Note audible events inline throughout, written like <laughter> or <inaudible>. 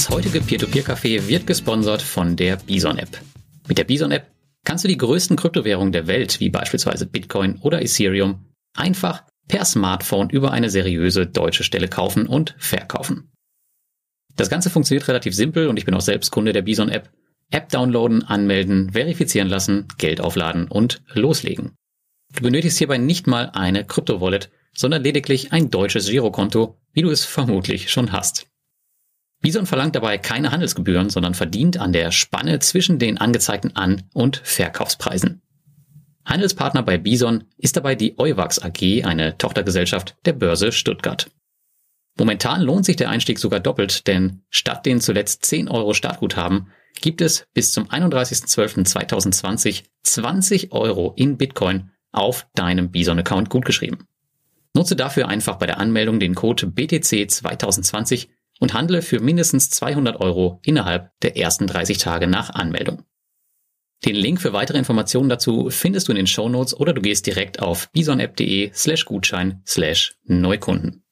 Das heutige Peer-to-Peer-Café wird gesponsert von der Bison-App. Mit der Bison-App kannst du die größten Kryptowährungen der Welt, wie beispielsweise Bitcoin oder Ethereum, einfach per Smartphone über eine seriöse deutsche Stelle kaufen und verkaufen. Das Ganze funktioniert relativ simpel und ich bin auch selbst Kunde der Bison-App. App downloaden, anmelden, verifizieren lassen, Geld aufladen und loslegen. Du benötigst hierbei nicht mal eine Krypto-Wallet, sondern lediglich ein deutsches Girokonto, wie du es vermutlich schon hast. Bison verlangt dabei keine Handelsgebühren, sondern verdient an der Spanne zwischen den angezeigten An- und Verkaufspreisen. Handelspartner bei Bison ist dabei die Euwax AG, eine Tochtergesellschaft der Börse Stuttgart. Momentan lohnt sich der Einstieg sogar doppelt, denn statt den zuletzt 10 Euro Startguthaben gibt es bis zum 31.12.2020 20 Euro in Bitcoin auf deinem Bison-Account gutgeschrieben. Nutze dafür einfach bei der Anmeldung den Code BTC 2020 und handle für mindestens 200 Euro innerhalb der ersten 30 Tage nach Anmeldung. Den Link für weitere Informationen dazu findest du in den Show Notes oder du gehst direkt auf bisonapp.de slash Gutschein slash Neukunden.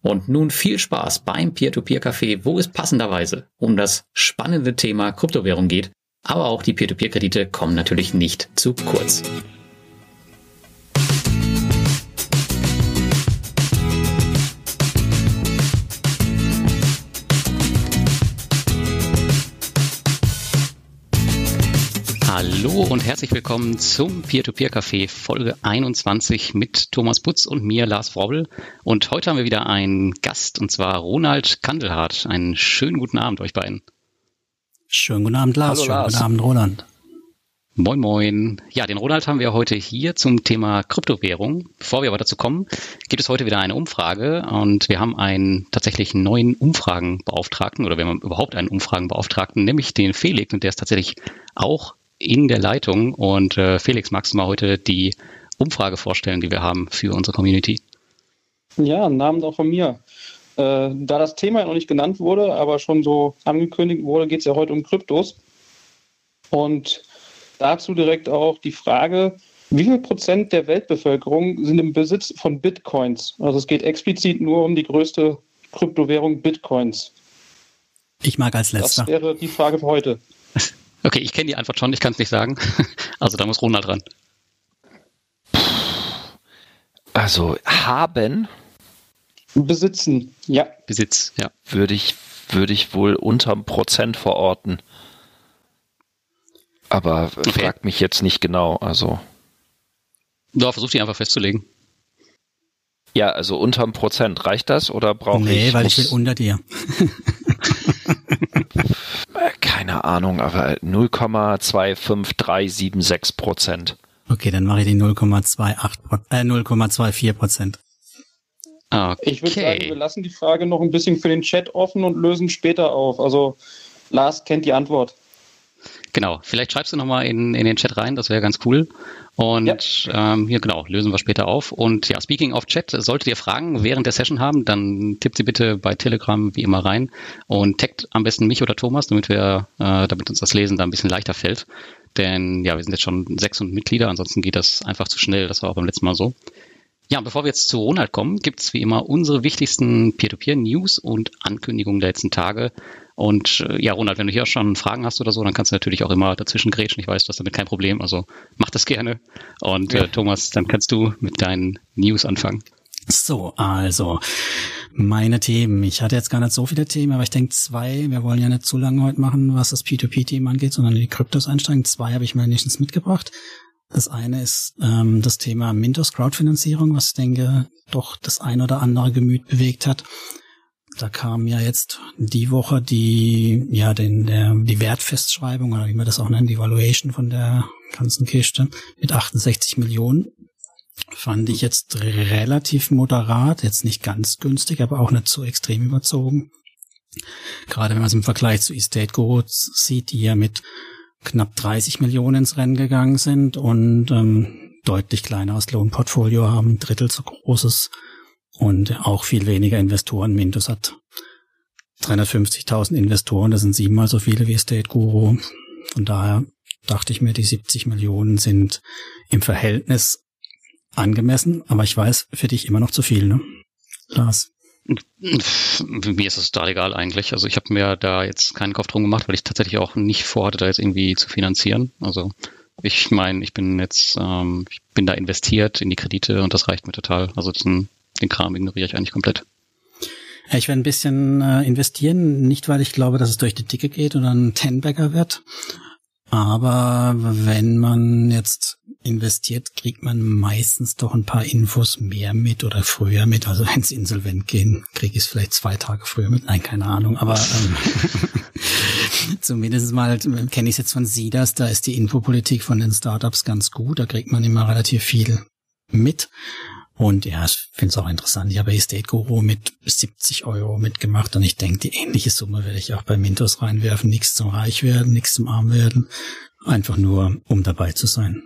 Und nun viel Spaß beim Peer-to-Peer-Café, wo es passenderweise um das spannende Thema Kryptowährung geht, aber auch die Peer-to-Peer-Kredite kommen natürlich nicht zu kurz. Hallo und herzlich willkommen zum Peer-to-Peer-Café Folge 21 mit Thomas Putz und mir, Lars Frobel. Und heute haben wir wieder einen Gast, und zwar Ronald Kandelhardt. Einen schönen guten Abend euch beiden. Schönen guten Abend, Lars. Hallo, schönen Lars. guten Abend, Roland. Moin Moin. Ja, den Ronald haben wir heute hier zum Thema Kryptowährung. Bevor wir aber dazu kommen, gibt es heute wieder eine Umfrage und wir haben einen tatsächlich neuen Umfragenbeauftragten oder wir haben überhaupt einen Umfragenbeauftragten, nämlich den Felix und der ist tatsächlich auch in der Leitung. Und äh, Felix, magst du mal heute die Umfrage vorstellen, die wir haben für unsere Community? Ja, einen Namen auch von mir. Äh, da das Thema noch nicht genannt wurde, aber schon so angekündigt wurde, geht es ja heute um Kryptos. Und dazu direkt auch die Frage, wie viel Prozent der Weltbevölkerung sind im Besitz von Bitcoins? Also es geht explizit nur um die größte Kryptowährung Bitcoins. Ich mag als letzter. Das wäre die Frage für heute. <laughs> Okay, ich kenne die Antwort schon, ich kann es nicht sagen. <laughs> Also da muss Ronald ran. Also haben Besitzen, ja. Besitz, ja. würde ich, würde ich wohl unterm Prozent verorten. Aber Okay. fragt mich jetzt nicht genau. Also Ja, versuch die einfach festzulegen. ja, also unterm Prozent reicht das oder brauche nee, ich? weil ich will unter dir. <laughs> keine Ahnung, aber 0,25376 Prozent. Okay, dann mache ich die 0,28 Pro- äh, 0,24 Prozent. Okay. Ich würde sagen, wir lassen die Frage noch ein bisschen für den Chat offen und lösen später auf. Also Lars kennt die Antwort. Genau, vielleicht schreibst du nochmal in, in den Chat rein, das wäre ganz cool. Und Ja. ähm, hier genau, lösen wir später auf. Und ja, speaking of Chat, solltet ihr Fragen während der Session haben, dann tippt sie bitte bei Telegram wie immer rein und taggt am besten mich oder Thomas, damit wir, äh, damit uns das Lesen da ein bisschen leichter fällt. Denn ja, wir sind jetzt schon sechs und Mitglieder, ansonsten geht das einfach zu schnell. Das war auch beim letzten Mal so. Ja, bevor wir jetzt zu Ronald kommen, gibt's wie immer unsere wichtigsten Peer-to-Peer-News und Ankündigungen der letzten Tage. Und äh, ja, Ronald, wenn du hier schon Fragen hast oder so, dann kannst du natürlich auch immer dazwischen grätschen. Ich weiß, du hast damit kein Problem, also mach das gerne. Und äh, Thomas, dann kannst du mit deinen News anfangen. So, also meine Themen. Ich hatte jetzt gar nicht so viele Themen, aber ich denke zwei. Wir wollen ja nicht zu lange heute machen, was das P2P-Thema angeht, sondern in die Kryptos einsteigen. Zwei habe ich mir wenigstens mitgebracht. Das eine ist ähm, das Thema Mintos Crowdfinanzierung, was ich denke doch das ein oder andere Gemüt bewegt hat. Da kam ja jetzt die Woche die, ja, den, der, die Wertfestschreibung oder wie man das auch nennt, die Valuation von der ganzen Kiste mit 68 Millionen. Fand ich jetzt relativ moderat, jetzt nicht ganz günstig, aber auch nicht so extrem überzogen. Gerade wenn man es im Vergleich zu Estate Guru sieht, die ja mit knapp 30 Millionen ins Rennen gegangen sind und ähm, deutlich kleineres Lohnportfolio haben, ein Drittel so großes und auch viel weniger Investoren. Mintos hat 350.000 Investoren, das sind siebenmal so viele wie Estate Guru. Von daher dachte ich mir, die 70 Millionen sind im Verhältnis angemessen, aber ich weiß, für dich immer noch zu viel, ne? Lars. Mir ist es total egal eigentlich. Also ich habe mir da jetzt keinen Kopf drum gemacht, weil ich tatsächlich auch nicht vorhatte, da jetzt irgendwie zu finanzieren. Also ich meine, ich bin jetzt, ähm, ich bin da investiert in die Kredite und das reicht mir total. Also den, den Kram ignoriere ich eigentlich komplett. Ich werde ein bisschen äh, investieren, nicht weil ich glaube, dass es durch die Dicke geht oder ein Tenbagger wird, aber wenn man jetzt investiert, kriegt man meistens doch ein paar Infos mehr mit oder früher mit. Also wenn es insolvent gehen, kriege ich es vielleicht zwei Tage früher mit. Nein, keine Ahnung. Aber ähm, <laughs> zumindest mal kenne ich es jetzt von SIDAS, da ist die Infopolitik von den Startups ganz gut. Da kriegt man immer relativ viel mit. Und ja, ich finde es auch interessant. Ich habe Estate Guru mit 70 Euro mitgemacht und ich denke, die ähnliche Summe werde ich auch bei Mintos reinwerfen. Nichts zum Reich werden, nichts zum Arm werden. Einfach nur, um dabei zu sein.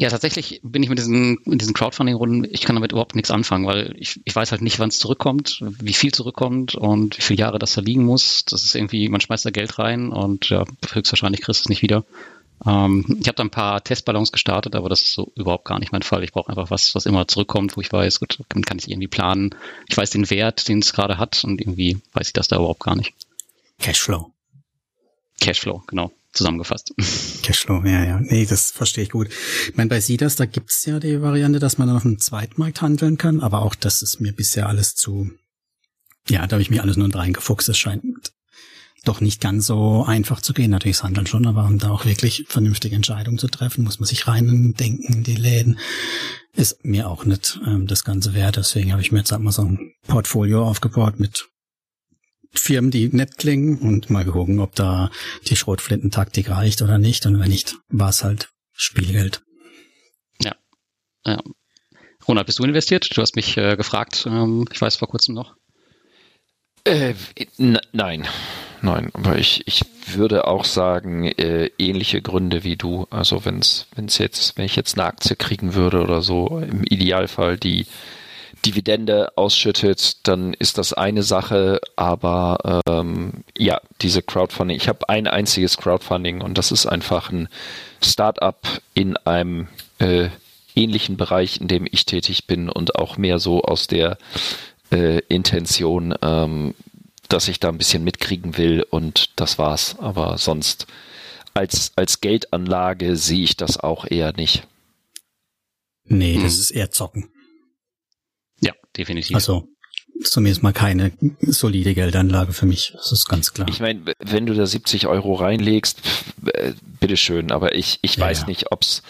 Ja, tatsächlich bin ich mit diesen, mit diesen Crowdfunding-Runden, ich kann damit überhaupt nichts anfangen, weil ich, ich weiß halt nicht, wann es zurückkommt, wie viel zurückkommt und wie viele Jahre das da liegen muss. Das ist irgendwie, man schmeißt da Geld rein und ja, höchstwahrscheinlich kriegst du es nicht wieder. Ähm, ich habe da ein paar Testballons gestartet, aber das ist so überhaupt gar nicht mein Fall. Ich brauche einfach was, was immer zurückkommt, wo ich weiß, gut, dann kann ich irgendwie planen. Ich weiß den Wert, den es gerade hat und irgendwie weiß ich das da überhaupt gar nicht. Cashflow. Cashflow, genau. Zusammengefasst. <laughs> Cashflow, ja, ja. Nee, das verstehe ich gut. Ich meine, bei Sidas, da gibt's ja die Variante, dass man auf dem Zweitmarkt handeln kann, aber auch das ist mir bisher alles zu, ja, da habe ich mir alles nur reingefuchst. Es scheint doch nicht ganz so einfach zu gehen. Natürlich ist Handeln schon, aber um da auch wirklich vernünftige Entscheidungen zu treffen, muss man sich rein denken in die Läden. Ist mir auch nicht ähm, das Ganze wert. Deswegen habe ich mir jetzt einmal so ein Portfolio aufgebaut mit Firmen, die nett klingen und mal gucken, ob da die Schrotflintentaktik reicht oder nicht. Und wenn nicht, war es halt Spielgeld. Ja. ja. Ronald, bist du investiert? Du hast mich äh, gefragt, ähm, ich weiß vor kurzem noch. Äh, nein, nein, aber ich, ich würde auch sagen, äh, ähnliche Gründe wie du. Also wenn's, wenn's jetzt, wenn ich jetzt eine Aktie kriegen würde oder so, im Idealfall die Dividende ausschüttet, dann ist das eine Sache, aber ähm, ja, diese Crowdfunding, ich habe ein einziges Crowdfunding und das ist einfach ein Startup in einem äh, ähnlichen Bereich, in dem ich tätig bin und auch mehr so aus der äh, Intention, ähm, dass ich da ein bisschen mitkriegen will und das war's. Aber sonst als, als Geldanlage sehe ich das auch eher nicht. Nee, hm. das ist eher zocken. Ja, definitiv. Also zumindest mal keine solide Geldanlage für mich. Das ist ganz klar. Ich meine, wenn du da 70 Euro reinlegst, äh, bitteschön, aber ich, ich ja, weiß ja. nicht, ob's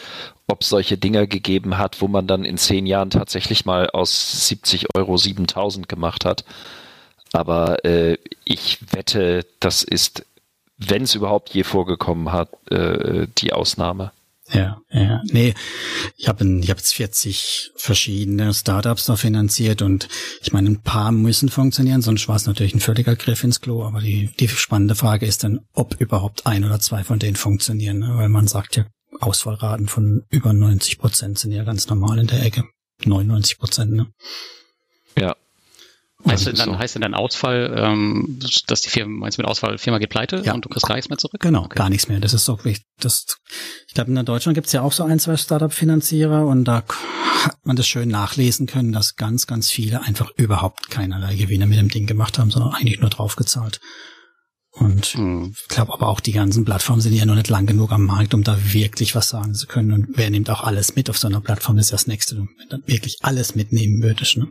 ob es solche Dinger gegeben hat, wo man dann in zehn Jahren tatsächlich mal aus 70 Euro 7000 gemacht hat. Aber äh, ich wette, das ist, wenn es überhaupt je vorgekommen hat, äh, die Ausnahme. Ja, ja. Nee, ich habe ich hab jetzt 40 verschiedene Startups da finanziert und ich meine, ein paar müssen funktionieren, sonst war es natürlich ein völliger Griff ins Klo. Aber die, die spannende Frage ist dann, ob überhaupt ein oder zwei von denen funktionieren. Ne? Weil man sagt ja, Ausfallraten von über 90 Prozent sind ja ganz normal in der Ecke. 99 Prozent, ne? Ja, Heißt, denn dann, so. heißt dann Ausfall, ähm, dass die Firma, meinst du mit Ausfall, Firma geht pleite ja. und du kriegst gar nichts mehr zurück? Genau, okay. gar nichts mehr. Das ist so das, ich glaube, in Deutschland gibt's ja auch so ein, zwei Startup-Finanzierer und da hat man das schön nachlesen können, dass ganz, ganz viele einfach überhaupt keinerlei Gewinne mit dem Ding gemacht haben, sondern eigentlich nur draufgezahlt. Und hm. ich glaube aber auch die ganzen Plattformen sind ja noch nicht lang genug am Markt, um da wirklich was sagen zu können. Und wer nimmt auch alles mit auf so einer Plattform, das ist das Nächste. Wenn du dann wirklich alles mitnehmen würdest, ne?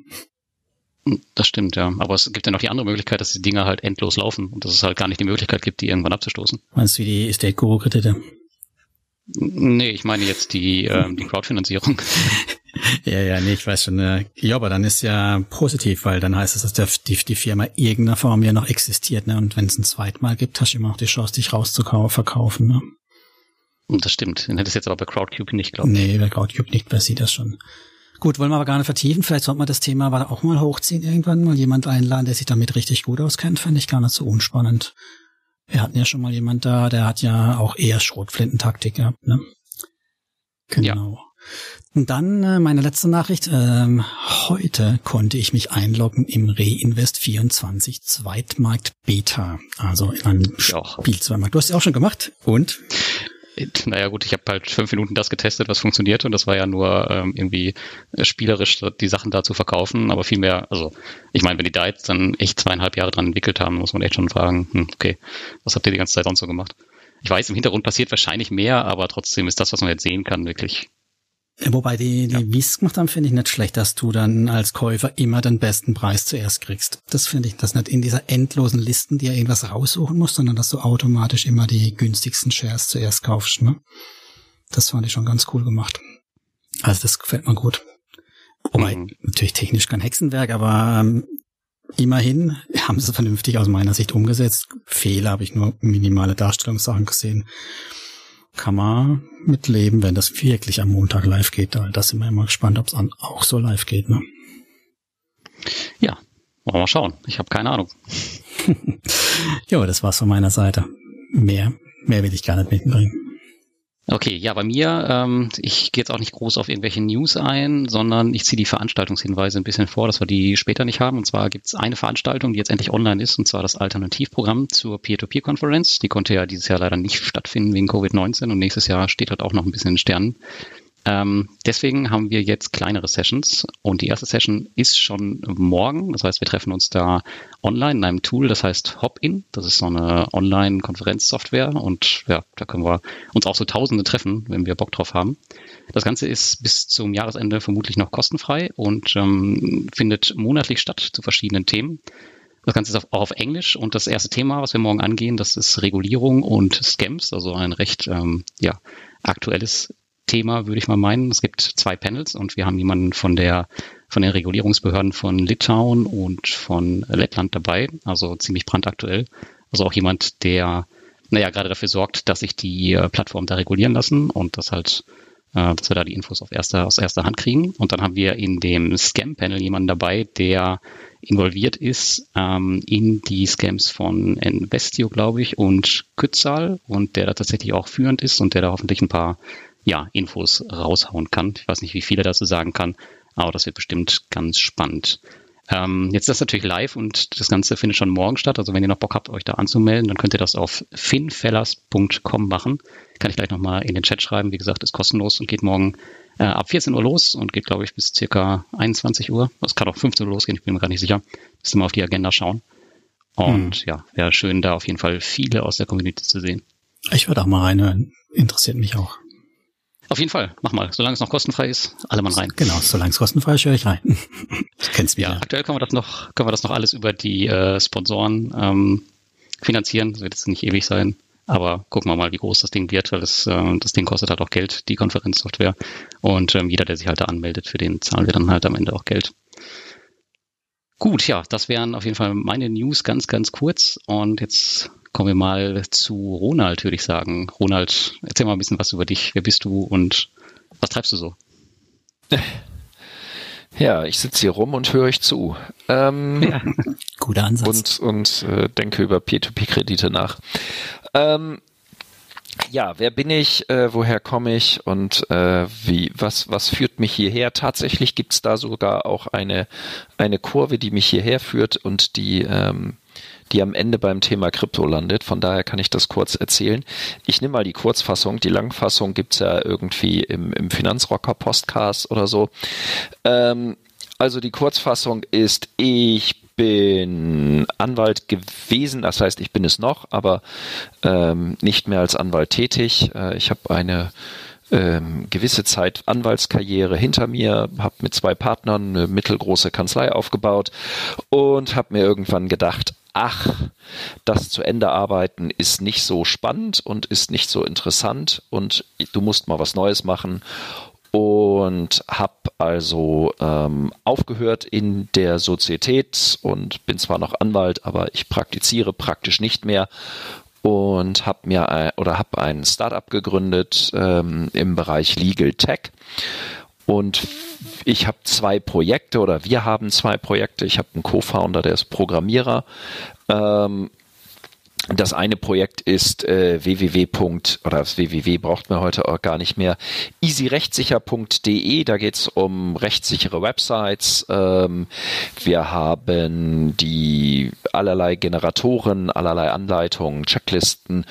Das stimmt, ja. Aber es gibt ja noch die andere Möglichkeit, dass die Dinger halt endlos laufen und dass es halt gar nicht die Möglichkeit gibt, die irgendwann abzustoßen. Meinst du wie die Estate Guru Kredite? Nee, ich meine jetzt die, ähm, die Crowdfinanzierung. <laughs> ja, ja, nee, ich weiß schon. Äh, ja, aber dann ist ja positiv, weil dann heißt es, dass der, die, die Firma irgendeiner Form ja noch existiert, ne? Und wenn es ein zweimal gibt, hast du immer noch die Chance, dich rauszuverkaufen, ne? Das stimmt. Den hättest du jetzt aber bei Crowdcube nicht, glaube ich. Nee, bei Crowdcube nicht, bei sie das schon. Gut, wollen wir aber gar nicht vertiefen. Vielleicht sollte man das Thema aber auch mal hochziehen irgendwann, mal jemand einladen, der sich damit richtig gut auskennt, fände ich gar nicht so unspannend. Wir hatten ja schon mal jemand da, der hat ja auch eher Schrotflintentaktik gehabt, ne? Genau. Ja. Und dann äh, meine letzte Nachricht. Ähm, heute konnte ich mich einloggen im Reinvest24 Zweitmarkt Beta. Also in einem Spiel Zweitmarkt. Du hast es auch schon gemacht. Und? Naja gut, ich habe halt fünf Minuten das getestet, was funktioniert und das war ja nur ähm, irgendwie spielerisch die Sachen da zu verkaufen, aber viel mehr, also ich meine, wenn die da jetzt dann echt zweieinhalb Jahre dran entwickelt haben, muss man echt schon fragen, hm, okay, was habt ihr die ganze Zeit sonst so gemacht? Ich weiß, im Hintergrund passiert wahrscheinlich mehr, aber trotzdem ist das, was man jetzt sehen kann, wirklich Wobei die, die ja. Wies gemacht haben, finde ich nicht schlecht, dass du dann als Käufer immer den besten Preis zuerst kriegst. Das finde ich, das nicht in dieser endlosen Listen, die ja irgendwas raussuchen musst, sondern dass du automatisch immer die günstigsten Shares zuerst kaufst. Ne? Das fand ich schon ganz cool gemacht. Also das gefällt mir gut. Wobei, mhm. natürlich technisch kein Hexenwerk, aber ähm, immerhin <laughs> haben sie es vernünftig aus meiner Sicht umgesetzt. Fehler habe ich nur minimale Darstellungssachen gesehen kann man mit leben, wenn das wirklich am Montag live geht. Da sind wir immer gespannt, ob es auch so live geht. Ne? Ja, wollen wir mal schauen. Ich habe keine Ahnung. <laughs> jo, das war's von meiner Seite. Mehr, mehr will ich gar nicht mitbringen. Okay, ja, bei mir, ähm, ich gehe jetzt auch nicht groß auf irgendwelche News ein, sondern ich ziehe die Veranstaltungshinweise ein bisschen vor, dass wir die später nicht haben. Und zwar gibt es eine Veranstaltung, die jetzt endlich online ist, und zwar das Alternativprogramm zur Peer-to-Peer-Konferenz. Die konnte ja dieses Jahr leider nicht stattfinden wegen Covid-19 und nächstes Jahr steht dort auch noch ein bisschen in Sternen. Ähm, deswegen haben wir jetzt kleinere Sessions und die erste Session ist schon morgen. Das heißt, wir treffen uns da online in einem Tool, das heißt Hopin. Das ist so eine Online-Konferenzsoftware und ja, da können wir uns auch so Tausende treffen, wenn wir Bock drauf haben. Das Ganze ist bis zum Jahresende vermutlich noch kostenfrei und ähm, findet monatlich statt zu verschiedenen Themen. Das Ganze ist auch auf Englisch und das erste Thema, was wir morgen angehen, das ist Regulierung und Scams, also ein recht ähm, ja, aktuelles Thema, würde ich mal meinen. Es gibt zwei Panels und wir haben jemanden von der von den Regulierungsbehörden von Litauen und von Lettland dabei, also ziemlich brandaktuell. Also auch jemand, der naja gerade dafür sorgt, dass sich die äh, Plattformen da regulieren lassen und das halt, äh, dass wir da die Infos auf erster, aus erster Hand kriegen. Und dann haben wir in dem Scam-Panel jemanden dabei, der involviert ist ähm, in die Scams von Investio, glaube ich, und Kützal und der da tatsächlich auch führend ist und der da hoffentlich ein paar ja, Infos raushauen kann. Ich weiß nicht, wie viel er dazu sagen kann, aber das wird bestimmt ganz spannend. Ähm, jetzt ist das natürlich live und das Ganze findet schon morgen statt. Also wenn ihr noch Bock habt, euch da anzumelden, dann könnt ihr das auf finfellers.com machen. Kann ich gleich nochmal in den Chat schreiben. Wie gesagt, ist kostenlos und geht morgen äh, ab 14 Uhr los und geht, glaube ich, bis circa 21 Uhr. Das kann auch 15 Uhr losgehen, ich bin mir gar nicht sicher. Müsst ihr mal auf die Agenda schauen. Und hm. ja, wäre schön, da auf jeden Fall viele aus der Community zu sehen. Ich würde auch mal reinhören. Interessiert mich auch. Auf jeden Fall, mach mal. Solange es noch kostenfrei ist, alle mal rein. Genau, solange es kostenfrei ist, höre ich rein. du kennst mich ja. ja. Aktuell können wir das noch, können wir das noch alles über die äh, Sponsoren ähm, finanzieren. Das wird jetzt nicht ewig sein. Aber gucken wir mal, wie groß das Ding wird, weil das, äh, das Ding kostet halt auch Geld, die Konferenzsoftware. Und ähm, jeder, der sich halt da anmeldet, für den zahlen wir dann halt am Ende auch Geld. Gut, ja, das wären auf jeden Fall meine News ganz, ganz kurz. Und jetzt Kommen wir mal zu Ronald, würde ich sagen. Ronald, erzähl mal ein bisschen was über dich. Wer bist du und was treibst du so? <laughs> Ja, ich sitze hier rum und höre euch zu. Ähm, ja. Guter Ansatz. Und, und äh, denke über P2P-Kredite nach. Ähm, ja, wer bin ich, äh, woher komme ich und äh, wie, was, was führt mich hierher? Tatsächlich gibt's da sogar auch eine, eine Kurve, die mich hierher führt und die ähm, die am Ende beim Thema Krypto landet. Von daher kann ich das kurz erzählen. Ich nehme mal die Kurzfassung. Die Langfassung gibt's ja irgendwie im, im Finanzrocker Postcast oder so. Ähm, also die Kurzfassung ist, ich bin Anwalt gewesen, das heißt, ich bin es noch, aber ähm, nicht mehr als Anwalt tätig. Äh, ich habe eine ähm, gewisse Zeit Anwaltskarriere hinter mir, habe mit zwei Partnern eine mittelgroße Kanzlei aufgebaut und habe mir irgendwann gedacht, ach, das zu Ende arbeiten ist nicht so spannend und ist nicht so interessant und du musst mal was Neues machen. Und habe also ähm, aufgehört in der Sozietät und bin zwar noch Anwalt, aber ich praktiziere praktisch nicht mehr und habe mir ein, oder habe ein Startup gegründet ähm, im Bereich Legal Tech und ich habe zwei Projekte oder wir haben zwei Projekte. Ich habe einen Co-Founder, der ist Programmierer. Ähm, das eine Projekt ist äh, www. oder das www braucht man heute auch gar nicht mehr, easyrechtssicher.de, da geht's um rechtssichere Websites. Ähm, wir haben die allerlei Generatoren, allerlei Anleitungen, Checklisten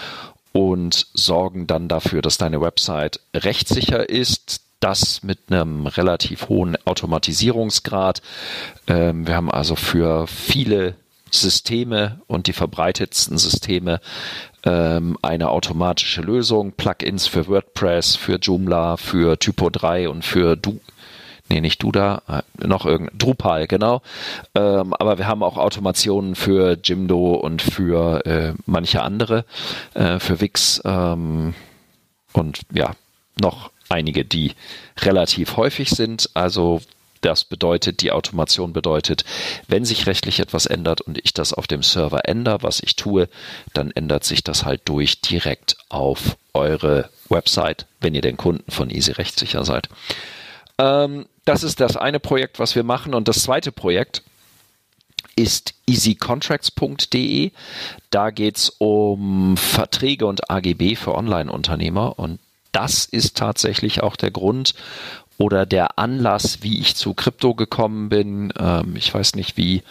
und sorgen dann dafür, dass deine Website rechtssicher ist, das mit einem relativ hohen Automatisierungsgrad. Ähm, wir haben also für viele Systeme und die verbreitetsten Systeme ähm, eine automatische Lösung, Plugins für WordPress, für Joomla, für Typo 3 und für du nee, nicht Duda, äh, noch irgendein, Drupal, genau. Ähm, aber wir haben auch Automationen für Jimdo und für äh, manche andere, äh, für Wix ähm, und ja, noch einige, die relativ häufig sind. Also das bedeutet, die Automation bedeutet, wenn sich rechtlich etwas ändert und ich das auf dem Server ändere, was ich tue, dann ändert sich das halt durch direkt auf eure Website, wenn ihr den Kunden von Easy rechtssicher seid. Ähm, das ist das eine Projekt, was wir machen. Und das zweite Projekt ist easycontracts.de. Da geht es um Verträge und AGB für Online-Unternehmer. Und das ist tatsächlich auch der Grund oder der Anlass, wie ich zu Krypto gekommen bin. Ähm, ich weiß nicht, wie,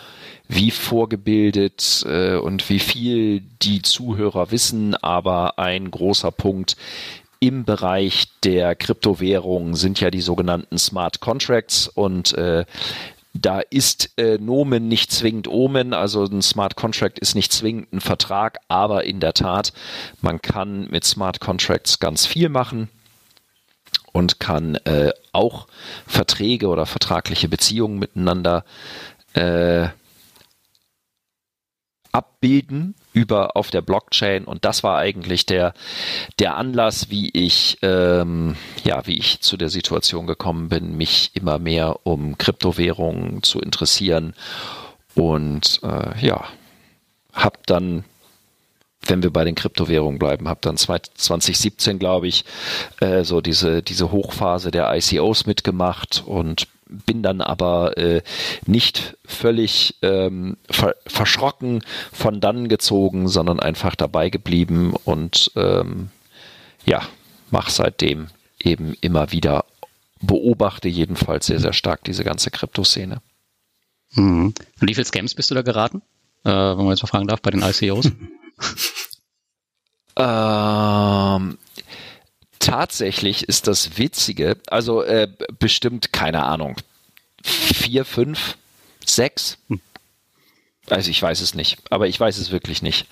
wie vorgebildet äh, und wie viel die Zuhörer wissen, aber ein großer Punkt im Bereich der Kryptowährungen sind ja die sogenannten Smart Contracts und äh, da ist äh, Nomen nicht zwingend Omen, also ein Smart Contract ist nicht zwingend ein Vertrag, aber in der Tat, man kann mit Smart Contracts ganz viel machen und kann äh, auch Verträge oder vertragliche Beziehungen miteinander äh, abbilden über auf der Blockchain. Und das war eigentlich der der Anlass, wie ich ähm, ja wie ich zu der Situation gekommen bin, mich immer mehr um Kryptowährungen zu interessieren. Und äh, ja habe dann wenn wir bei den Kryptowährungen bleiben, habe dann 2017, glaube ich, äh, so diese, diese Hochphase der ICOs mitgemacht und bin dann aber äh, nicht völlig ähm, ver verschrocken von dann gezogen, sondern einfach dabei geblieben und ähm, ja, mache seitdem eben immer wieder, beobachte jedenfalls sehr, sehr stark diese ganze Kryptoszene. Mhm. Und wie viele Scams bist du da geraten, äh, wenn man jetzt mal fragen darf, bei den ICOs? <laughs> ähm, tatsächlich ist das Witzige, also äh, bestimmt, keine Ahnung, vier, fünf, sechs. Hm. Also ich weiß es nicht, aber ich weiß es wirklich nicht.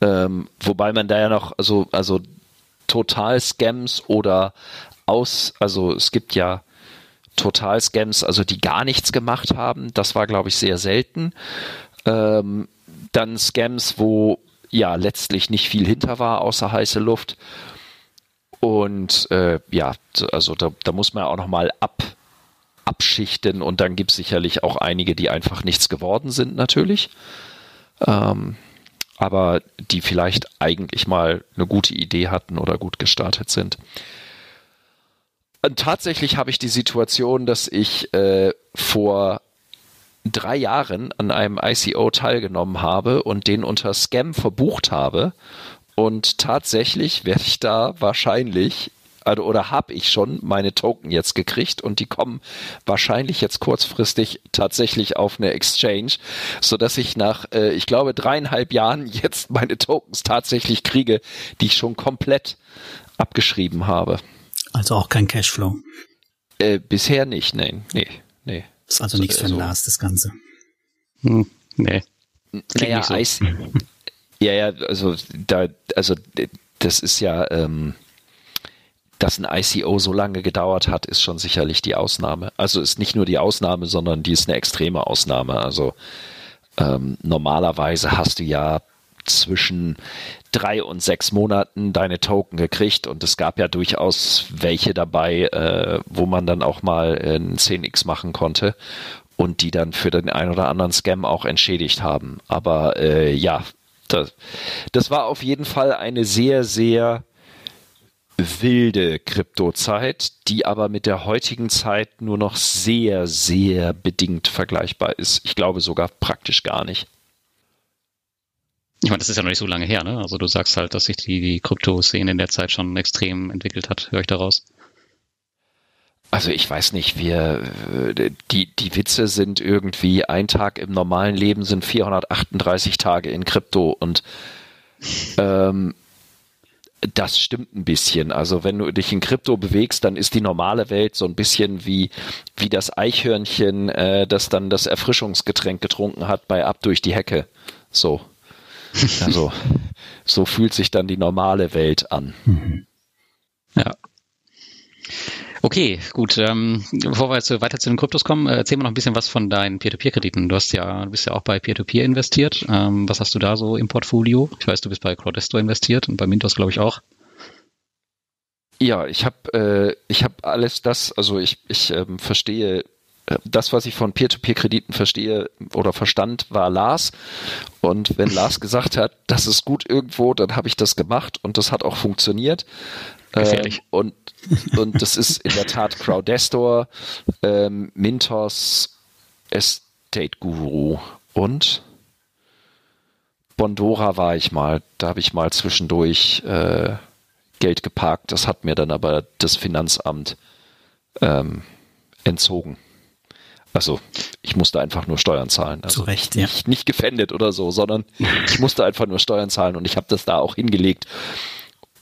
Ähm, wobei man da ja noch, also, also Total-Scams oder aus, also es gibt ja Total-Scams, also die gar nichts gemacht haben. Das war, glaube ich, sehr selten. Ähm, dann Scams, wo ja letztlich nicht viel hinter war, außer heiße Luft. Und äh, ja, also da, da muss man auch nochmal ab, abschichten und dann gibt es sicherlich auch einige, die einfach nichts geworden sind, natürlich. Ähm, aber die vielleicht eigentlich mal eine gute Idee hatten oder gut gestartet sind. Und tatsächlich habe ich die Situation, dass ich äh, vor drei Jahren an einem ICO teilgenommen habe und den unter Scam verbucht habe. Und tatsächlich werde ich da wahrscheinlich also, oder habe ich schon meine Token jetzt gekriegt und die kommen wahrscheinlich jetzt kurzfristig tatsächlich auf eine Exchange, so dass ich nach, äh, ich glaube, dreieinhalb Jahren <laughs> jetzt meine Tokens tatsächlich kriege, die ich schon komplett abgeschrieben habe. Also auch kein Cashflow. Äh, bisher nicht, nein, nee, nee. Ist also nichts für den Lars, das Ganze. Hm, nee. Naja, so. <laughs> ja, ja, also da, also das ist ja, ähm, dass ein ICO so lange gedauert hat, ist schon sicherlich die Ausnahme. Also ist nicht nur die Ausnahme, sondern die ist eine extreme Ausnahme. Also ähm, normalerweise hast du ja zwischen drei und sechs Monaten deine Token gekriegt und es gab ja durchaus welche dabei, äh, wo man dann auch mal ein 10x machen konnte und die dann für den ein oder anderen Scam auch entschädigt haben. Aber äh, ja, das, das war auf jeden Fall eine sehr, sehr wilde Kryptozeit, die aber mit der heutigen Zeit nur noch sehr, sehr bedingt vergleichbar ist. Ich glaube sogar praktisch gar nicht. Ich meine, das ist ja noch nicht so lange her, ne? Also du sagst halt, dass sich die, die Krypto-Szene in der Zeit schon extrem entwickelt hat, höre ich daraus. Also ich weiß nicht, wir die die Witze sind irgendwie ein Tag im normalen Leben sind 438 Tage in Krypto und ähm, das stimmt ein bisschen. Also wenn du dich in Krypto bewegst, dann ist die normale Welt so ein bisschen wie, wie das Eichhörnchen, äh, das dann das Erfrischungsgetränk getrunken hat bei Ab durch die Hecke. So. <laughs> Also so fühlt sich dann die normale Welt an. Mhm. Ja. Okay, gut. Ähm, bevor wir jetzt weiter zu den Kryptos kommen, äh, erzähl mal noch ein bisschen was von deinen Peer-to-Peer-Krediten. Du hast ja, du bist ja auch bei Peer-to-Peer -Peer investiert. Ähm, was hast du da so im Portfolio? Ich weiß, du bist bei Crowdesto investiert und bei Mintos glaube ich auch. Ja, ich habe äh, ich alles das, also ich ich ähm, verstehe äh, das, was ich von Peer-to-Peer-Krediten verstehe oder verstand, war Lars. Und wenn Lars gesagt hat, das ist gut irgendwo, dann habe ich das gemacht und das hat auch funktioniert. Gefährlich. Ähm, und, und das ist in der Tat Crowdestor, ähm, Mintos, Estate Guru und Bondora war ich mal. Da habe ich mal zwischendurch äh, Geld geparkt. Das hat mir dann aber das Finanzamt ähm, entzogen. Also ich musste einfach nur Steuern zahlen. Also Zu Recht, ja. Nicht, nicht gefändet oder so, sondern ich musste einfach nur Steuern zahlen und ich habe das da auch hingelegt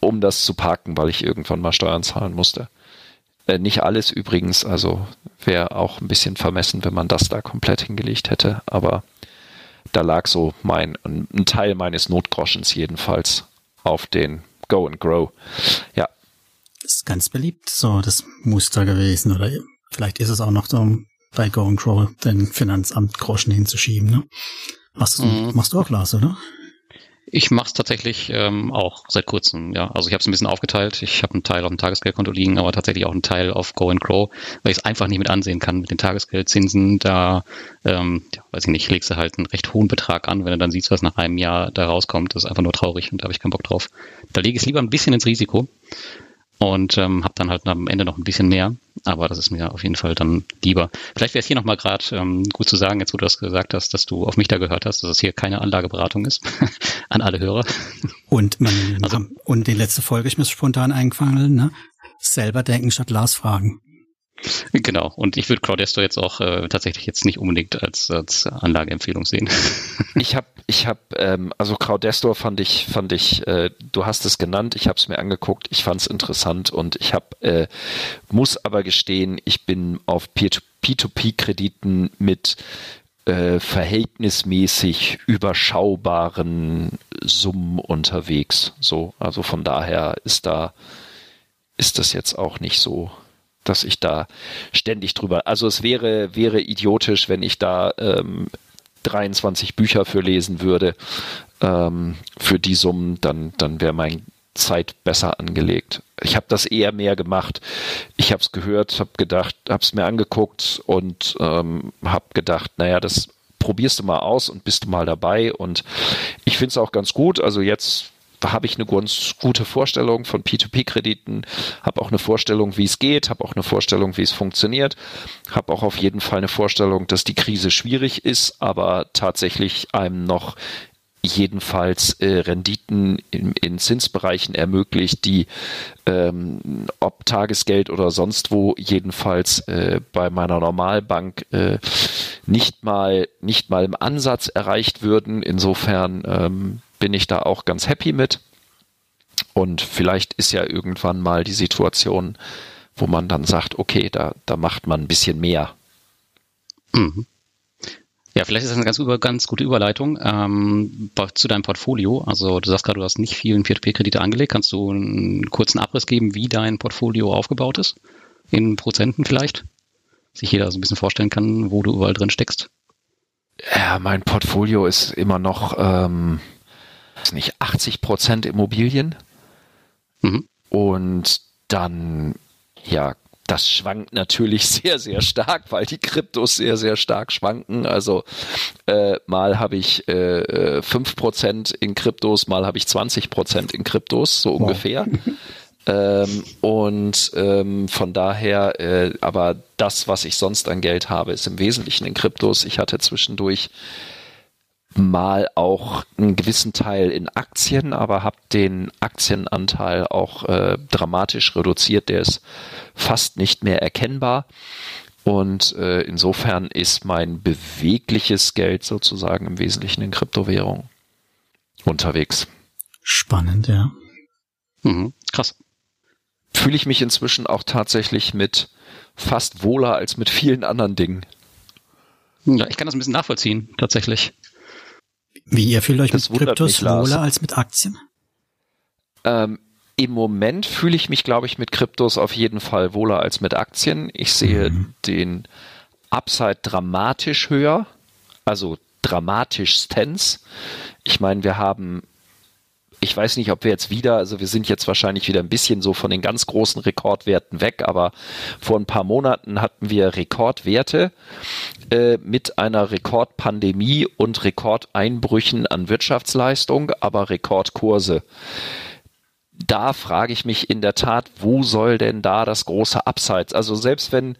um das zu parken, weil ich irgendwann mal Steuern zahlen musste. Äh, nicht alles übrigens, also wäre auch ein bisschen vermessen, wenn man das da komplett hingelegt hätte, aber da lag so mein, ein Teil meines Notgroschens jedenfalls auf den Go and Grow. Ja. Das ist ganz beliebt, so das Muster gewesen, oder vielleicht ist es auch noch so bei Go and Grow den Finanzamt Groschen hinzuschieben, ne? Machst du, mhm. machst du auch Lars, oder? Ich mache es tatsächlich ähm, auch seit kurzem, ja. Also ich habe es ein bisschen aufgeteilt. Ich habe einen Teil auf dem Tagesgeldkonto liegen, aber tatsächlich auch einen Teil auf Go and Grow, weil ich es einfach nicht mit ansehen kann mit den Tagesgeldzinsen. Da, ähm, ja, weiß ich nicht, legst du halt einen recht hohen Betrag an, wenn du dann siehst, was nach einem Jahr da rauskommt. Das ist einfach nur traurig und da habe ich keinen Bock drauf. Da lege ich es lieber ein bisschen ins Risiko und ähm, habe dann halt am Ende noch ein bisschen mehr. Aber das ist mir auf jeden Fall dann lieber. Vielleicht wäre es hier nochmal gerade ähm, gut zu sagen, jetzt wo du das gesagt hast, dass du auf mich da gehört hast, dass es hier keine Anlageberatung ist <laughs> an alle Hörer. Und man, also, und die letzte Folge ist mir spontan eingefallen, ne? Selber denken statt Lars fragen. Genau, und ich würde Crowdesto jetzt auch äh, tatsächlich jetzt nicht unbedingt als, als Anlageempfehlung sehen. <laughs> ich habe, ich habe, ähm, also Crowdesto fand ich, fand ich, äh, du hast es genannt, ich habe es mir angeguckt, ich fand es interessant und ich habe, äh, muss aber gestehen, ich bin auf P2P-Krediten mit äh, verhältnismäßig überschaubaren Summen unterwegs. So, also von daher ist da, ist das jetzt auch nicht so dass ich da ständig drüber. Also es wäre, wäre idiotisch, wenn ich da ähm, 23 Bücher für lesen würde. Ähm, für die Summen, dann, dann wäre mein Zeit besser angelegt. Ich habe das eher mehr gemacht. Ich habe es gehört, habe gedacht, habe es mir angeguckt und ähm, habe gedacht, naja, das probierst du mal aus und bist du mal dabei. Und ich finde es auch ganz gut. Also jetzt habe ich eine ganz gute Vorstellung von P2P-Krediten, habe auch eine Vorstellung, wie es geht, habe auch eine Vorstellung, wie es funktioniert, habe auch auf jeden Fall eine Vorstellung, dass die Krise schwierig ist, aber tatsächlich einem noch jedenfalls äh, Renditen in, in Zinsbereichen ermöglicht, die ähm, ob Tagesgeld oder sonst wo jedenfalls äh, bei meiner Normalbank äh, nicht mal nicht mal im Ansatz erreicht würden. Insofern ähm, bin ich da auch ganz happy mit. Und vielleicht ist ja irgendwann mal die Situation, wo man dann sagt, okay, da, da macht man ein bisschen mehr. Mhm. Ja, vielleicht ist das eine ganz, über, ganz gute Überleitung ähm, zu deinem Portfolio. Also du sagst gerade, du hast nicht vielen Peer-to-Peer-Kredite angelegt. Kannst du einen kurzen Abriss geben, wie dein Portfolio aufgebaut ist? In Prozenten vielleicht? Sich jeder so ein bisschen vorstellen kann, wo du überall drin steckst. Ja, mein Portfolio ist immer noch ähm, nicht 80 Prozent Immobilien. Mhm. Und dann, ja, das schwankt natürlich <laughs> sehr, sehr stark, weil die Kryptos sehr, sehr stark schwanken. Also äh, mal habe ich äh, 5% in Kryptos, mal habe ich 20% in Kryptos, so wow. ungefähr. <laughs> ähm, und ähm, von daher, äh, aber das, was ich sonst an Geld habe, ist im Wesentlichen in Kryptos. Ich hatte zwischendurch mal auch einen gewissen Teil in Aktien, aber habe den Aktienanteil auch äh, dramatisch reduziert. Der ist fast nicht mehr erkennbar. Und äh, insofern ist mein bewegliches Geld sozusagen im Wesentlichen in Kryptowährung unterwegs. Spannend, ja. Mhm, krass. Fühle ich mich inzwischen auch tatsächlich mit fast wohler als mit vielen anderen Dingen. Ja, ich kann das ein bisschen nachvollziehen, tatsächlich. Wie ihr fühlt euch Das mit Kryptos wohler als mit Aktien? Ähm, Im Moment fühle ich mich, glaube ich, mit Kryptos auf jeden Fall wohler als mit Aktien. Ich sehe den Upside dramatisch höher, also dramatischstens. Ich meine, wir haben, ich weiß nicht, ob wir jetzt wieder, also wir sind jetzt wahrscheinlich wieder ein bisschen so von den ganz großen Rekordwerten weg, aber vor ein paar Monaten hatten wir Rekordwerte äh, mit einer Rekordpandemie und Rekordeinbrüchen an Wirtschaftsleistung, aber Rekordkurse da frage ich mich in der Tat, wo soll denn da das große Abseits? Also selbst wenn,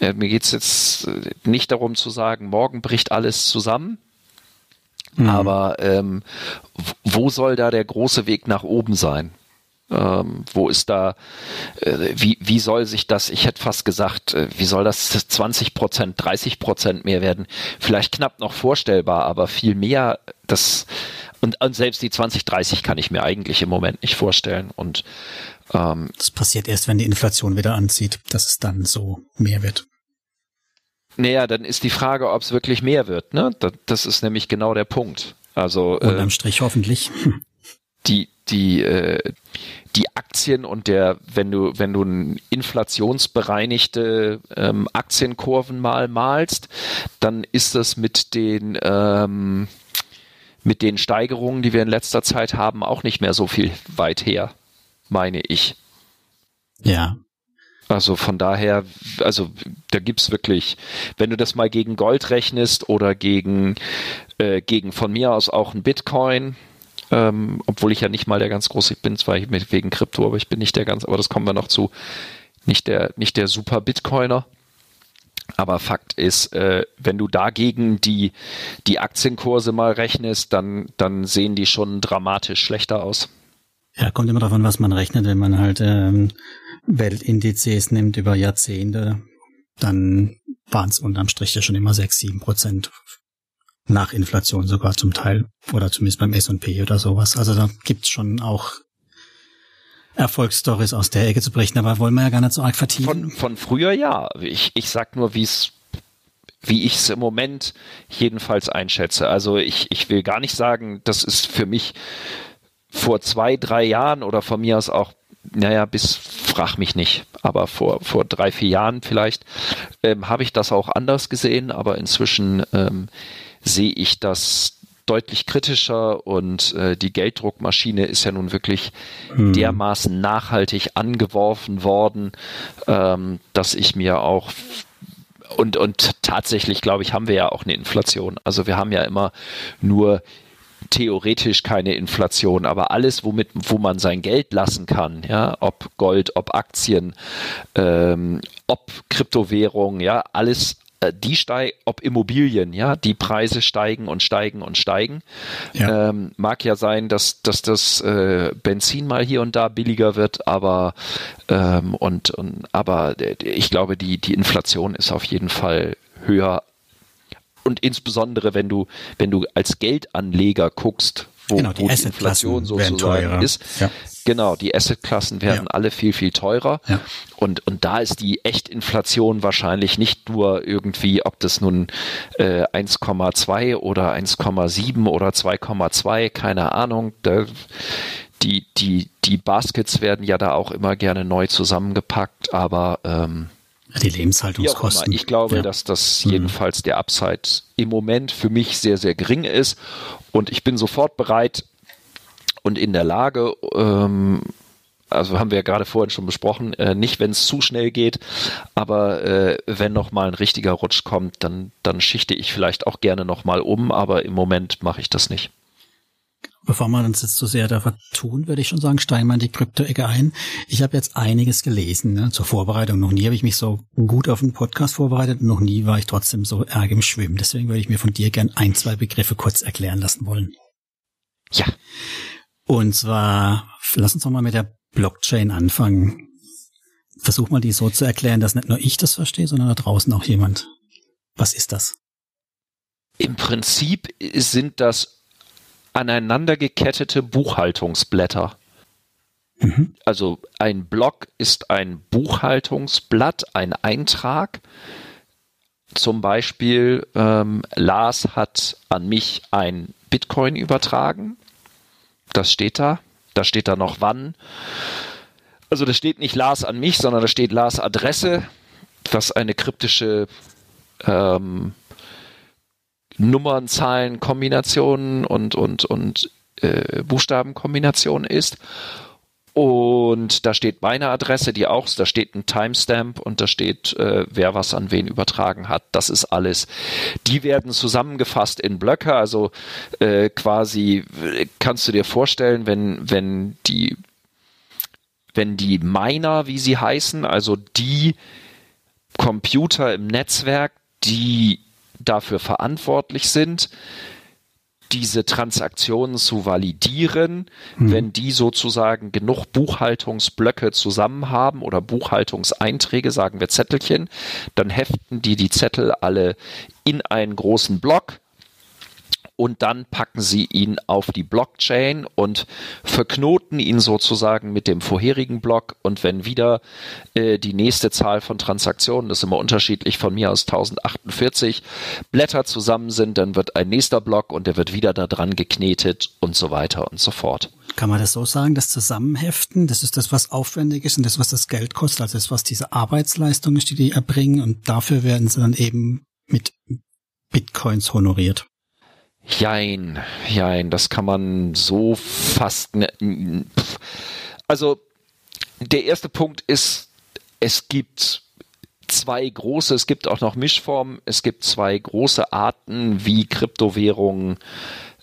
äh, mir geht's jetzt äh, nicht darum zu sagen, morgen bricht alles zusammen, aber ähm, wo soll da der große Weg nach oben sein? Ähm, wo ist da, äh, wie, wie soll sich das, ich hätte fast gesagt, äh, wie soll das 20 Prozent, 30 Prozent mehr werden? Vielleicht knapp noch vorstellbar, aber viel mehr, das, und, und selbst die 20, 30 kann ich mir eigentlich im Moment nicht vorstellen. Und ähm, Das passiert erst, wenn die Inflation wieder anzieht, dass es dann so mehr wird. Naja, dann ist die Frage, ob es wirklich mehr wird. Ne? Das, das ist nämlich genau der Punkt. Also äh, Unterm Strich hoffentlich. die die äh, die Aktien und der wenn du wenn du ein inflationsbereinigte ähm, Aktienkurven mal malst, dann ist das mit den ähm, mit den Steigerungen, die wir in letzter Zeit haben, auch nicht mehr so viel weit her, meine ich. Ja. Also von daher, also da gibt's wirklich, wenn du das mal gegen Gold rechnest oder gegen, äh, gegen von mir aus auch ein Bitcoin, ähm, obwohl ich ja nicht mal der ganz große, bin zwar wegen Krypto, aber ich bin nicht der ganz, aber das kommen wir noch zu, nicht der, nicht der super Bitcoiner. Aber Fakt ist, äh, wenn du dagegen die, die Aktienkurse mal rechnest, dann, dann sehen die schon dramatisch schlechter aus. Ja, kommt immer davon, was man rechnet. Wenn man halt ähm, Weltindizes nimmt über Jahrzehnte, dann waren es unterm Strich ja schon immer sechs, sieben Prozent nach Inflation sogar zum Teil. Oder zumindest beim S&P oder sowas. Also da gibt's schon auch Erfolgsstories aus der Ecke zu berichten. Aber wollen wir ja gar nicht so arg vertiefen. Von, von früher ja. Ich, ich sag nur, wie es wie ich es im Moment jedenfalls einschätze. Also ich, ich will gar nicht sagen, das ist für mich vor zwei, drei Jahren oder von mir aus auch, naja, bis frag mich nicht, aber vor, vor drei, vier Jahren vielleicht, ähm, habe ich das auch anders gesehen, aber inzwischen ähm, sehe ich das deutlich kritischer und äh, die Gelddruckmaschine ist ja nun wirklich dermaßen nachhaltig angeworfen worden, ähm, dass ich mir auch und, und tatsächlich, glaube ich, haben wir ja auch eine Inflation. Also wir haben ja immer nur theoretisch keine Inflation, aber alles, womit, wo man sein Geld lassen kann, ja, ob Gold, ob Aktien, ähm, ob Kryptowährung, ja, alles, äh, die steigen, ob Immobilien, ja, die Preise steigen und steigen und steigen. Ja. Ähm, mag ja sein, dass, dass das äh, Benzin mal hier und da billiger wird, aber ähm, und, und aber äh, ich glaube, die, die Inflation ist auf jeden Fall höher und insbesondere wenn du, wenn du als Geldanleger guckst, wo, Genau, die wo die Inflation sozusagen teurer. ist. Ja. Genau, die Assetklassen werden Ja. alle viel, viel teurer. Ja. Und, und da ist die Echtinflation wahrscheinlich nicht nur irgendwie, ob das nun äh, 1,2 oder 1,7 oder 2,2, keine Ahnung. Da, die, die, die Baskets werden ja da auch immer gerne neu zusammengepackt, aber ähm, Die. Lebenshaltungskosten. Ich glaube, ja. dass das jedenfalls der Upside im Moment für mich sehr, sehr gering ist. Und ich bin sofort bereit und in der Lage, ähm, also haben wir ja gerade vorhin schon besprochen, äh, nicht wenn es zu schnell geht, aber äh, wenn noch mal ein richtiger Rutsch kommt, dann, dann schichte ich vielleicht auch gerne noch mal um, aber im Moment mache ich das nicht. Bevor wir uns jetzt zu sehr da vertun, würde ich schon sagen, steigen wir in die Krypto-Ecke ein. Ich habe jetzt einiges gelesen ne, zur Vorbereitung. Noch nie habe ich mich so gut auf einen Podcast vorbereitet. Noch nie war ich trotzdem so arg im Schwimmen. Deswegen würde ich mir von dir gern ein, zwei Begriffe kurz erklären lassen wollen. Ja, Und zwar, lass uns doch mal mit der Blockchain anfangen. Versuch mal die so zu erklären, dass nicht nur ich das verstehe, sondern da draußen auch jemand. Was ist das? im Prinzip sind das aneinander gekettete Buchhaltungsblätter. Mhm. Also ein Blog ist ein Buchhaltungsblatt, ein Eintrag. Zum Beispiel, ähm, Lars hat an mich ein Bitcoin übertragen. Das steht da. Da steht da noch wann. Also da steht nicht Lars an mich, sondern da steht Lars Adresse, was eine kryptische ähm, Nummern, Zahlen, Kombinationen und, und, und äh, Buchstabenkombination ist. Und da steht meine Adresse, die auch, da steht ein Timestamp und da steht, äh, wer was an wen übertragen hat. Das ist alles. Die werden zusammengefasst in Blöcke, also äh, quasi kannst du dir vorstellen, wenn, wenn die, wenn die Miner, wie sie heißen, also die Computer im Netzwerk, die dafür verantwortlich sind, diese Transaktionen zu validieren, mhm. wenn die sozusagen genug Buchhaltungsblöcke zusammen haben oder Buchhaltungseinträge, sagen wir Zettelchen, dann heften die die Zettel alle in einen großen Block und dann packen sie ihn auf die Blockchain und verknoten ihn sozusagen mit dem vorherigen Block und wenn wieder äh, die nächste Zahl von Transaktionen, das ist immer unterschiedlich von mir aus 1048 Blätter zusammen sind, dann wird ein nächster Block und der wird wieder da dran geknetet und so weiter und so fort. Kann man das so sagen, das Zusammenheften, das ist das, was aufwendig ist und das, was das Geld kostet, also das, was diese Arbeitsleistung ist, die die erbringen und dafür werden sie dann eben mit Bitcoins honoriert. Jein, jein, das kann man so fast. Ne, also, der erste Punkt ist, es gibt zwei große, es gibt auch noch Mischformen, es gibt zwei große Arten, wie Kryptowährungen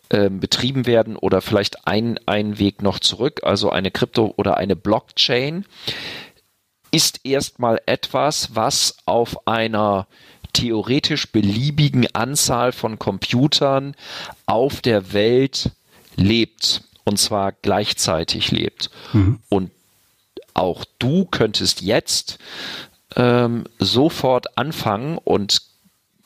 äh, betrieben werden oder vielleicht ein, ein Weg noch zurück, also eine Krypto- oder eine Blockchain ist erstmal etwas, was auf einer theoretisch beliebigen Anzahl von Computern auf der Welt lebt und zwar gleichzeitig lebt. Mhm. Und auch du könntest jetzt ähm, sofort anfangen und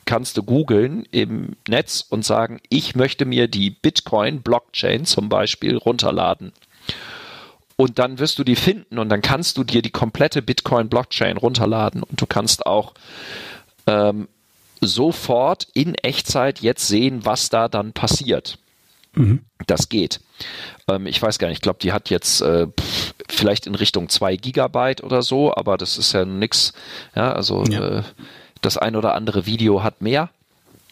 kannst du googeln im Netz und sagen, ich möchte mir die Bitcoin-Blockchain zum Beispiel runterladen. Und dann wirst du die finden und dann kannst du dir die komplette Bitcoin-Blockchain runterladen und du kannst auch ähm, sofort in Echtzeit jetzt sehen, was da dann passiert. Mhm. Das geht. Ähm, ich weiß gar nicht, ich glaube, die hat jetzt äh, vielleicht in Richtung 2 Gigabyte oder so, aber das ist ja nix. Ja, also ja. Äh, das ein oder andere Video hat mehr.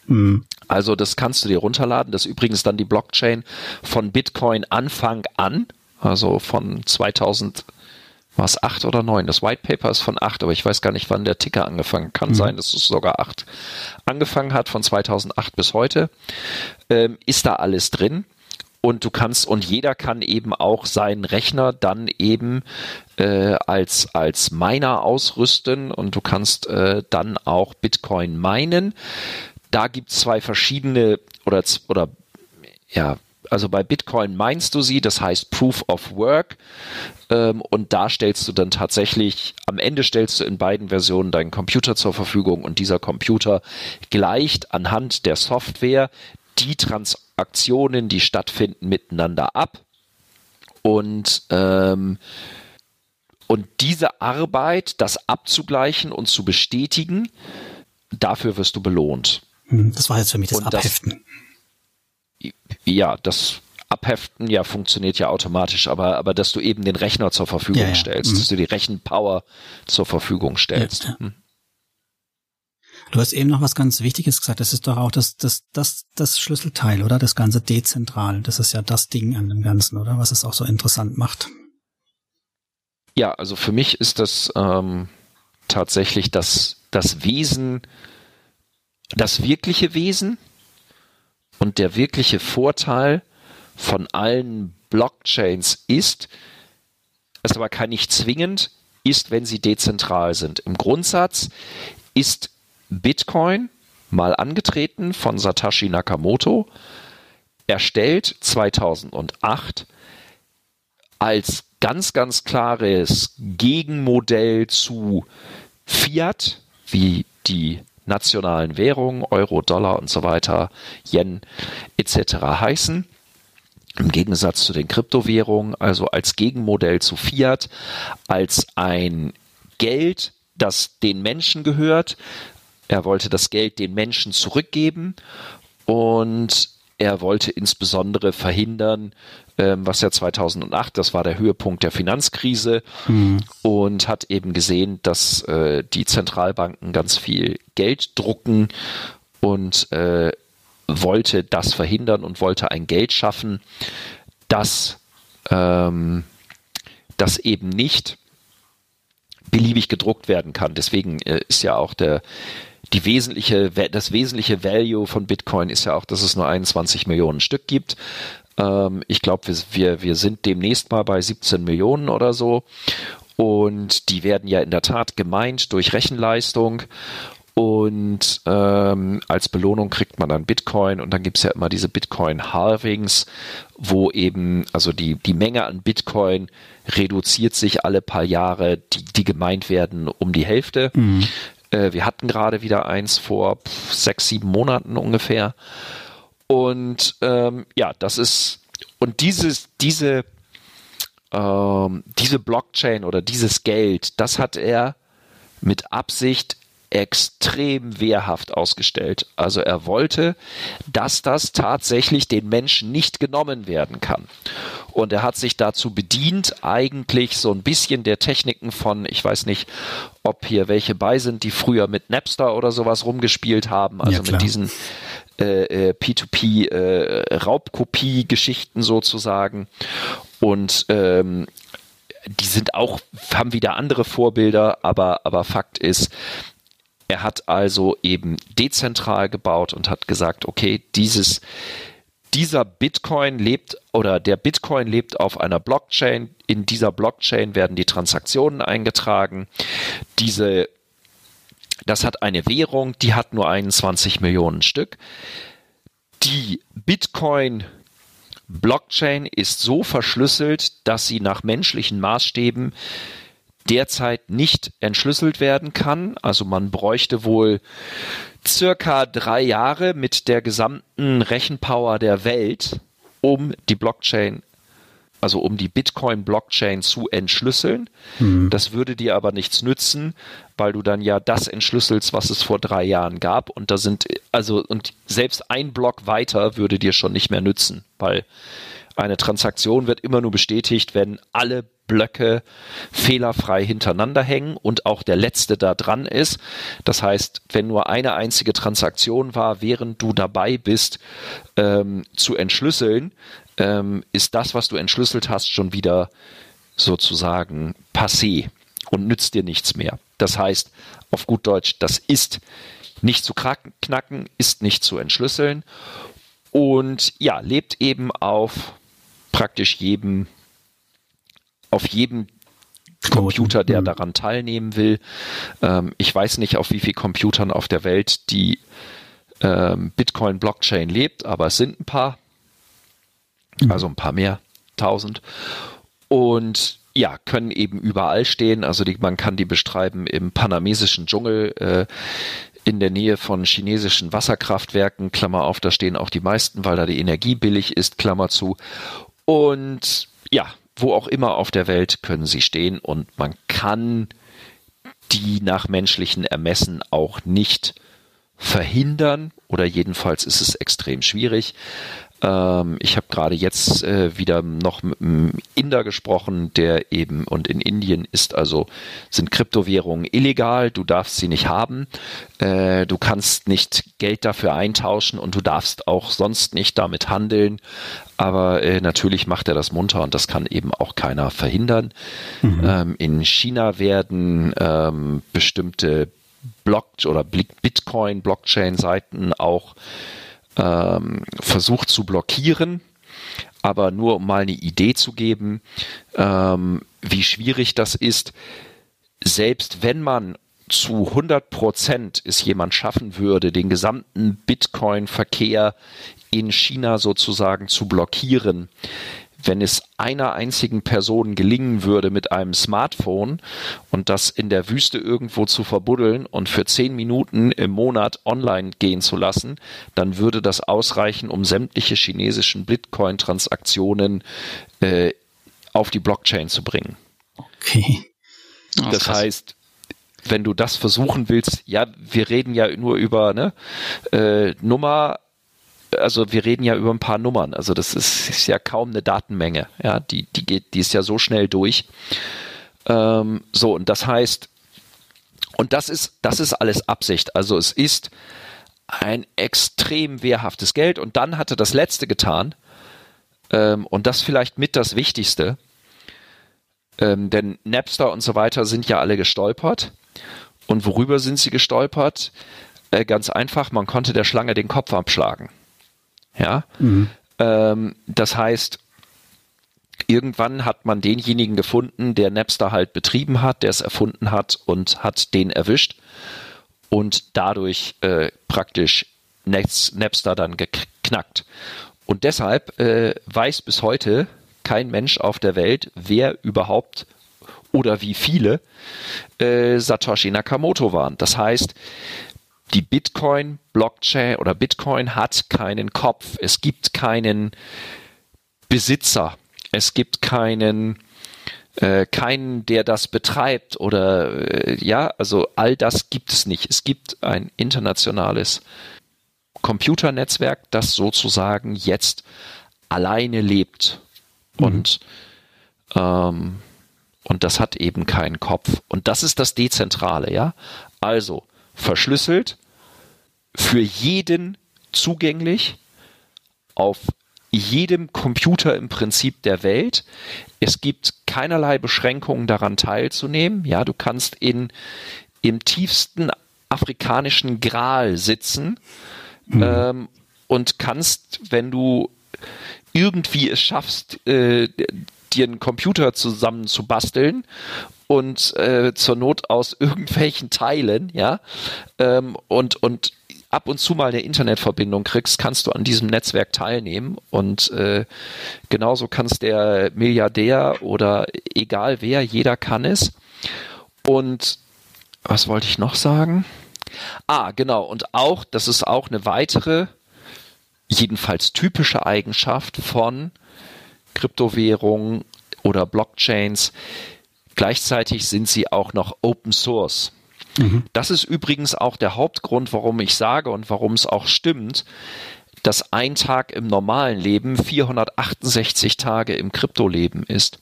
Mhm. Also das kannst du dir runterladen. Das ist übrigens dann die Blockchain von Bitcoin Anfang an, also von 2000 war es acht oder neun? Das White Paper ist von acht, aber ich weiß gar nicht, wann der Ticker angefangen kann mhm. sein. Das ist sogar acht. Angefangen hat von 2008 bis heute. Ähm, ist da alles drin? Und du kannst, und jeder kann eben auch seinen Rechner dann eben äh, als, als Miner ausrüsten und du kannst äh, dann auch Bitcoin meinen. Da gibt es zwei verschiedene oder, oder ja, also bei Bitcoin meinst du sie, das heißt Proof of Work. Ähm, und da stellst du dann tatsächlich, am Ende stellst du in beiden Versionen deinen Computer zur Verfügung und dieser Computer gleicht anhand der Software die Transaktionen, die stattfinden, miteinander ab. Und, ähm, und diese Arbeit, das abzugleichen und zu bestätigen, dafür wirst du belohnt. Hm, das war jetzt für mich das und Abheften. Das, ja, das Abheften ja funktioniert ja automatisch, aber, aber dass du eben den Rechner zur Verfügung ja, ja. stellst, mhm. dass du die Rechenpower zur Verfügung stellst. Ja, hm. Du hast eben noch was ganz Wichtiges gesagt. Das ist doch auch das, das, das, das Schlüsselteil, oder? Das ganze dezentral. Das ist ja das Ding an dem Ganzen, oder? Was es auch so interessant macht. Ja, also für mich ist das ähm, tatsächlich das, das Wesen, das wirkliche Wesen und der wirkliche Vorteil von allen Blockchains ist, es aber kann nicht zwingend, ist, wenn sie dezentral sind. Im Grundsatz ist Bitcoin mal angetreten von Satoshi Nakamoto, erstellt 2008 als ganz, ganz klares Gegenmodell zu Fiat, wie die nationalen Währungen, Euro, Dollar und so weiter, Yen etc. heißen. im Gegensatz zu den Kryptowährungen, also als Gegenmodell zu Fiat, als ein Geld, das den Menschen gehört. Er wollte das Geld den Menschen zurückgeben und er wollte insbesondere verhindern, ähm, was ja 2008, das war der Höhepunkt der Finanzkrise mhm. und hat eben gesehen, dass äh, die Zentralbanken ganz viel Geld drucken und äh, wollte das verhindern und wollte ein Geld schaffen, das, ähm, das eben nicht beliebig gedruckt werden kann. Deswegen äh, ist ja auch der, die wesentliche, das wesentliche Value von Bitcoin ist ja auch, dass es nur 21 Millionen Stück gibt. Ähm, ich glaube, wir, wir, wir sind demnächst mal bei 17 Millionen oder so. Und die werden ja in der Tat gemeint durch Rechenleistung. Und ähm, als Belohnung kriegt man dann Bitcoin und dann gibt's ja immer diese Bitcoin-Halvings, wo eben, also die, die Menge an Bitcoin reduziert sich alle paar Jahre, die, die gemeint werden, um die Hälfte. Mhm. Äh, wir hatten gerade wieder eins vor sechs, sieben Monaten ungefähr. Und ähm, ja, das ist, und dieses, diese, ähm, diese Blockchain oder dieses Geld, das hat er mit Absicht extrem wehrhaft ausgestellt. Also er wollte, dass das tatsächlich den Menschen nicht genommen werden kann. Und er hat sich dazu bedient, eigentlich so ein bisschen der Techniken von, ich weiß nicht, ob hier welche bei sind, die früher mit Napster oder sowas rumgespielt haben, also ja, mit diesen äh, P2P äh, äh, sozusagen. Und ähm, die sind auch, haben wieder andere Vorbilder, aber, aber Fakt ist, er hat also eben dezentral gebaut und hat gesagt, okay, dieses, dieser Bitcoin lebt oder der Bitcoin lebt auf einer Blockchain. In dieser Blockchain werden die Transaktionen eingetragen. Diese das hat eine Währung, die hat nur 21 Millionen Stück. Die Bitcoin Blockchain ist so verschlüsselt, dass sie nach menschlichen Maßstäben derzeit nicht entschlüsselt werden kann. Also man bräuchte wohl circa drei Jahre mit der gesamten Rechenpower der Welt, um die Blockchain also um die Bitcoin-Blockchain zu entschlüsseln. Mhm. Das würde dir aber nichts nützen, weil du dann ja das entschlüsselst, was es vor drei Jahren gab. Und da sind, also, und selbst ein Block weiter würde dir schon nicht mehr nützen, weil eine Transaktion wird immer nur bestätigt, wenn alle Blöcke fehlerfrei hintereinander hängen und auch der letzte da dran ist. Das heißt, wenn nur eine einzige Transaktion war, während du dabei bist, ähm, zu entschlüsseln, ähm, ist das, was du entschlüsselt hast, schon wieder sozusagen passé und nützt dir nichts mehr. Das heißt, auf gut Deutsch, das ist nicht zu knacken, ist nicht zu entschlüsseln und ja, lebt eben auf praktisch jedem, auf jedem Computer, der daran teilnehmen will. Ähm, ich weiß nicht, auf wie vielen Computern auf der Welt die ähm, Bitcoin-Blockchain lebt, aber es sind ein paar. Mhm. Also ein paar mehr, tausend. Und ja, können eben überall stehen. Also die, man kann die beschreiben im panamesischen Dschungel, äh, in der Nähe von chinesischen Wasserkraftwerken, Klammer auf, da stehen auch die meisten, weil da die Energie billig ist, Klammer zu. Und ja, wo auch immer auf der Welt können sie stehen und man kann die nach menschlichen Ermessen auch nicht verhindern oder jedenfalls ist es extrem schwierig. Ähm, ich habe gerade jetzt äh, wieder noch mit einem Inder gesprochen, der eben und in Indien ist also sind Kryptowährungen illegal. Du darfst sie nicht haben. Äh, du kannst nicht Geld dafür eintauschen und du darfst auch sonst nicht damit handeln. Aber äh, natürlich macht er das munter und das kann eben auch keiner verhindern. Mhm. Ähm, in China werden ähm, bestimmte Block oder Bitcoin Blockchain Seiten auch ähm, versucht zu blockieren, aber nur um mal eine Idee zu geben, ähm, wie schwierig das ist, selbst wenn man zu 100 Prozent es jemand schaffen würde, den gesamten Bitcoin-Verkehr in China sozusagen zu blockieren, wenn es einer einzigen Person gelingen würde mit einem Smartphone und das in der Wüste irgendwo zu verbuddeln und für zehn Minuten im Monat online gehen zu lassen, dann würde das ausreichen, um sämtliche chinesischen Bitcoin-Transaktionen äh, auf die Blockchain zu bringen. Okay. Oh, das krass. heißt, wenn du das versuchen willst, ja, wir reden ja nur über ne, äh, Nummer also wir reden ja über ein paar Nummern, also das ist, ist ja kaum eine Datenmenge, ja, die, die geht, die ist ja so schnell durch. Ähm, so, und das heißt, und das ist, das ist alles Absicht. Also es ist ein extrem wehrhaftes Geld. Und dann hatte das letzte getan, ähm, und das vielleicht mit das Wichtigste, ähm, denn Napster und so weiter sind ja alle gestolpert. Und worüber sind sie gestolpert? Äh, ganz einfach, man konnte der Schlange den Kopf abschlagen. Ja. Mhm. Ähm, das heißt, irgendwann hat man denjenigen gefunden, der Napster halt betrieben hat, der es erfunden hat und hat den erwischt und dadurch äh, praktisch Napster dann geknackt. Und deshalb äh, weiß bis heute kein Mensch auf der Welt, wer überhaupt oder wie viele äh, Satoshi Nakamoto waren. Das heißt, die Bitcoin Blockchain oder Bitcoin hat keinen Kopf. Es gibt keinen Besitzer. Es gibt keinen äh, keinen, der das betreibt oder äh, ja, also all das gibt es nicht. Es gibt ein internationales Computernetzwerk, das sozusagen jetzt alleine lebt mhm. und ähm, und das hat eben keinen Kopf. Und das ist das Dezentrale, ja. Also verschlüsselt, für jeden zugänglich, auf jedem Computer im Prinzip der Welt. Es gibt keinerlei Beschränkungen daran teilzunehmen. Ja, du kannst in, im tiefsten afrikanischen Gral sitzen mhm. ähm, und kannst, wenn du irgendwie es schaffst, äh, einen Computer zusammen zu basteln und äh, zur Not aus <laughs> irgendwelchen Teilen, ja, ähm, und, und ab und zu mal eine Internetverbindung kriegst, kannst du an diesem Netzwerk teilnehmen. Und äh, genauso kannst der Milliardär oder egal wer, jeder kann es. Und was wollte ich noch sagen? Ah, genau. Und auch, das ist auch eine weitere, jedenfalls typische Eigenschaft von Kryptowährungen oder Blockchains. Gleichzeitig sind sie auch noch Open Source. Mhm. Das ist übrigens auch der Hauptgrund, warum ich sage und warum es auch stimmt, dass ein Tag im normalen Leben 468 Tage im Kryptoleben ist.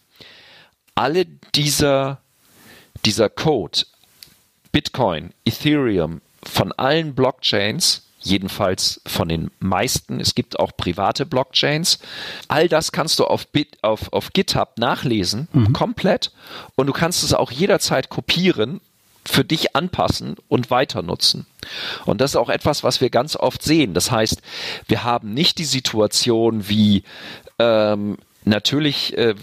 Alle dieser, dieser Code, Bitcoin, Ethereum, von allen Blockchains jedenfalls von den meisten. Es gibt auch private Blockchains. All das kannst du auf, Bit, auf, auf GitHub nachlesen, mhm. komplett. Und du kannst es auch jederzeit kopieren für dich anpassen und weiter nutzen. Und das ist auch etwas, was wir ganz oft sehen. Das heißt, wir haben nicht die Situation wie ähm, Natürlich, äh,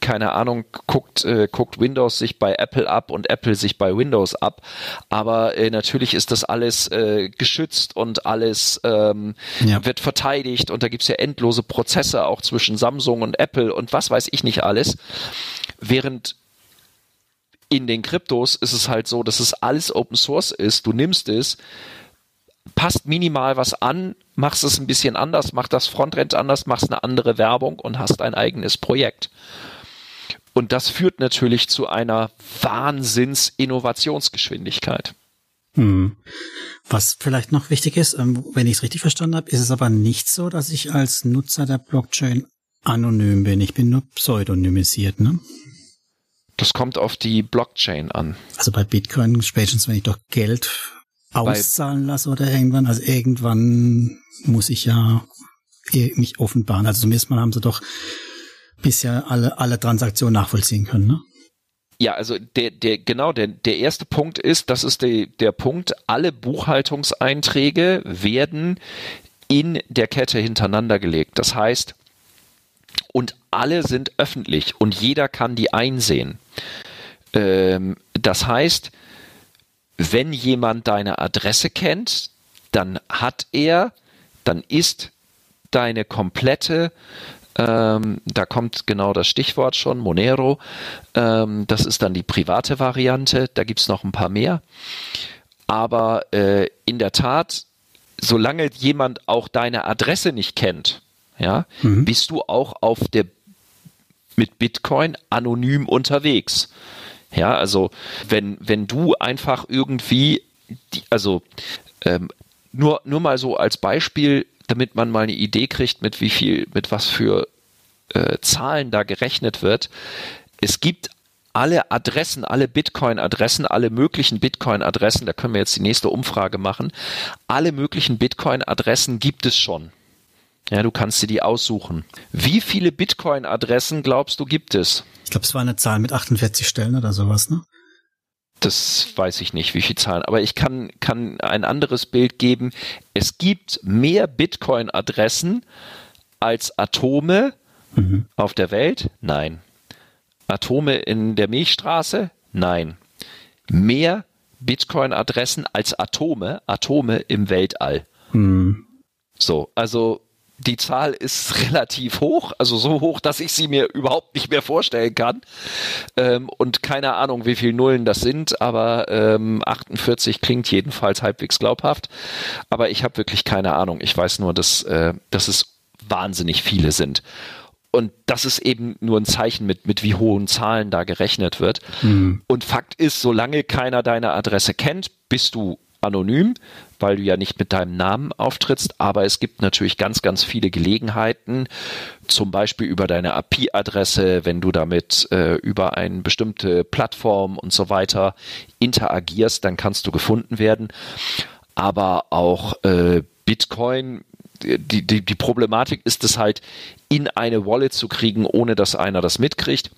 keine Ahnung, guckt, äh, guckt Windows sich bei Apple ab und Apple sich bei Windows ab. Aber äh, natürlich ist das alles äh, geschützt und alles ähm, ja. wird verteidigt und da gibt's ja endlose Prozesse auch zwischen Samsung und Apple und was weiß ich nicht alles. Während in den Kryptos ist es halt so, dass es alles Open Source ist. Du nimmst es, passt minimal was an, machst es ein bisschen anders, mach das Frontend anders, machst eine andere Werbung und hast ein eigenes Projekt. Und das führt natürlich zu einer Wahnsinns-Innovationsgeschwindigkeit. Hm. Was vielleicht noch wichtig ist, ähm, wenn ich es richtig verstanden habe, ist es aber nicht so, dass ich als Nutzer der Blockchain anonym bin. Ich bin nur pseudonymisiert, ne? Das kommt auf die Blockchain an. Also bei Bitcoin, spätestens wenn ich doch Geld auszahlen lasse oder irgendwann. Also irgendwann muss ich ja mich offenbaren. Also zumindest mal haben sie doch bisher alle, alle Transaktionen nachvollziehen können, ne? Ja, also der, der, genau, der, der erste Punkt ist, das ist der, der Punkt, alle Buchhaltungseinträge werden in der Kette hintereinander gelegt. Das heißt, und alle sind öffentlich und jeder kann die einsehen. Ähm, das heißt, wenn jemand deine Adresse kennt, dann hat er, dann ist deine komplette Ähm, da kommt genau das Stichwort schon, Monero. Ähm, das ist dann die private Variante. Da gibt es noch ein paar mehr. Aber äh, in der Tat, solange jemand auch deine Adresse nicht kennt, ja, mhm. bist du auch auf der mit Bitcoin anonym unterwegs. Ja, also wenn, wenn du einfach irgendwie, die, also ähm, nur, nur mal so als Beispiel, damit man mal eine Idee kriegt, mit wie viel, mit was für äh, Zahlen da gerechnet wird. Es gibt alle Adressen, alle Bitcoin-Adressen, alle möglichen Bitcoin-Adressen, da können wir jetzt die nächste Umfrage machen, alle möglichen Bitcoin-Adressen gibt es schon. Ja, du kannst dir die aussuchen. Wie viele Bitcoin-Adressen glaubst du gibt es? Ich glaube, es war eine Zahl mit 48 Stellen oder sowas, ne? Das weiß ich nicht, wie viele Zahlen, aber ich kann, kann ein anderes Bild geben. Es gibt mehr Bitcoin-Adressen als Atome mhm. auf der Welt? Nein. Atome in der Milchstraße? Nein. Mehr Bitcoin-Adressen als Atome, Atome im Weltall. Mhm. So, also die Zahl ist <laughs> relativ hoch, also so hoch, dass ich sie mir überhaupt nicht mehr vorstellen kann. Ähm, und keine Ahnung, wie viele Nullen das sind, aber ähm, 48 klingt jedenfalls halbwegs glaubhaft. Aber ich habe wirklich keine Ahnung. Ich weiß nur, dass, äh, dass es wahnsinnig viele sind. Und das ist eben nur ein Zeichen, mit, mit wie hohen Zahlen da gerechnet wird. Mhm. Und Fakt ist, solange keiner deine Adresse kennt, bist du anonym, weil du ja nicht mit deinem Namen auftrittst, aber es gibt natürlich ganz, ganz viele Gelegenheiten, zum Beispiel über deine IP-Adresse, wenn du damit äh, über eine bestimmte Plattform und so weiter interagierst, dann kannst du gefunden werden. Aber auch äh, Bitcoin, die, die, die Problematik ist es halt, in eine Wallet zu kriegen, ohne dass einer das mitkriegt.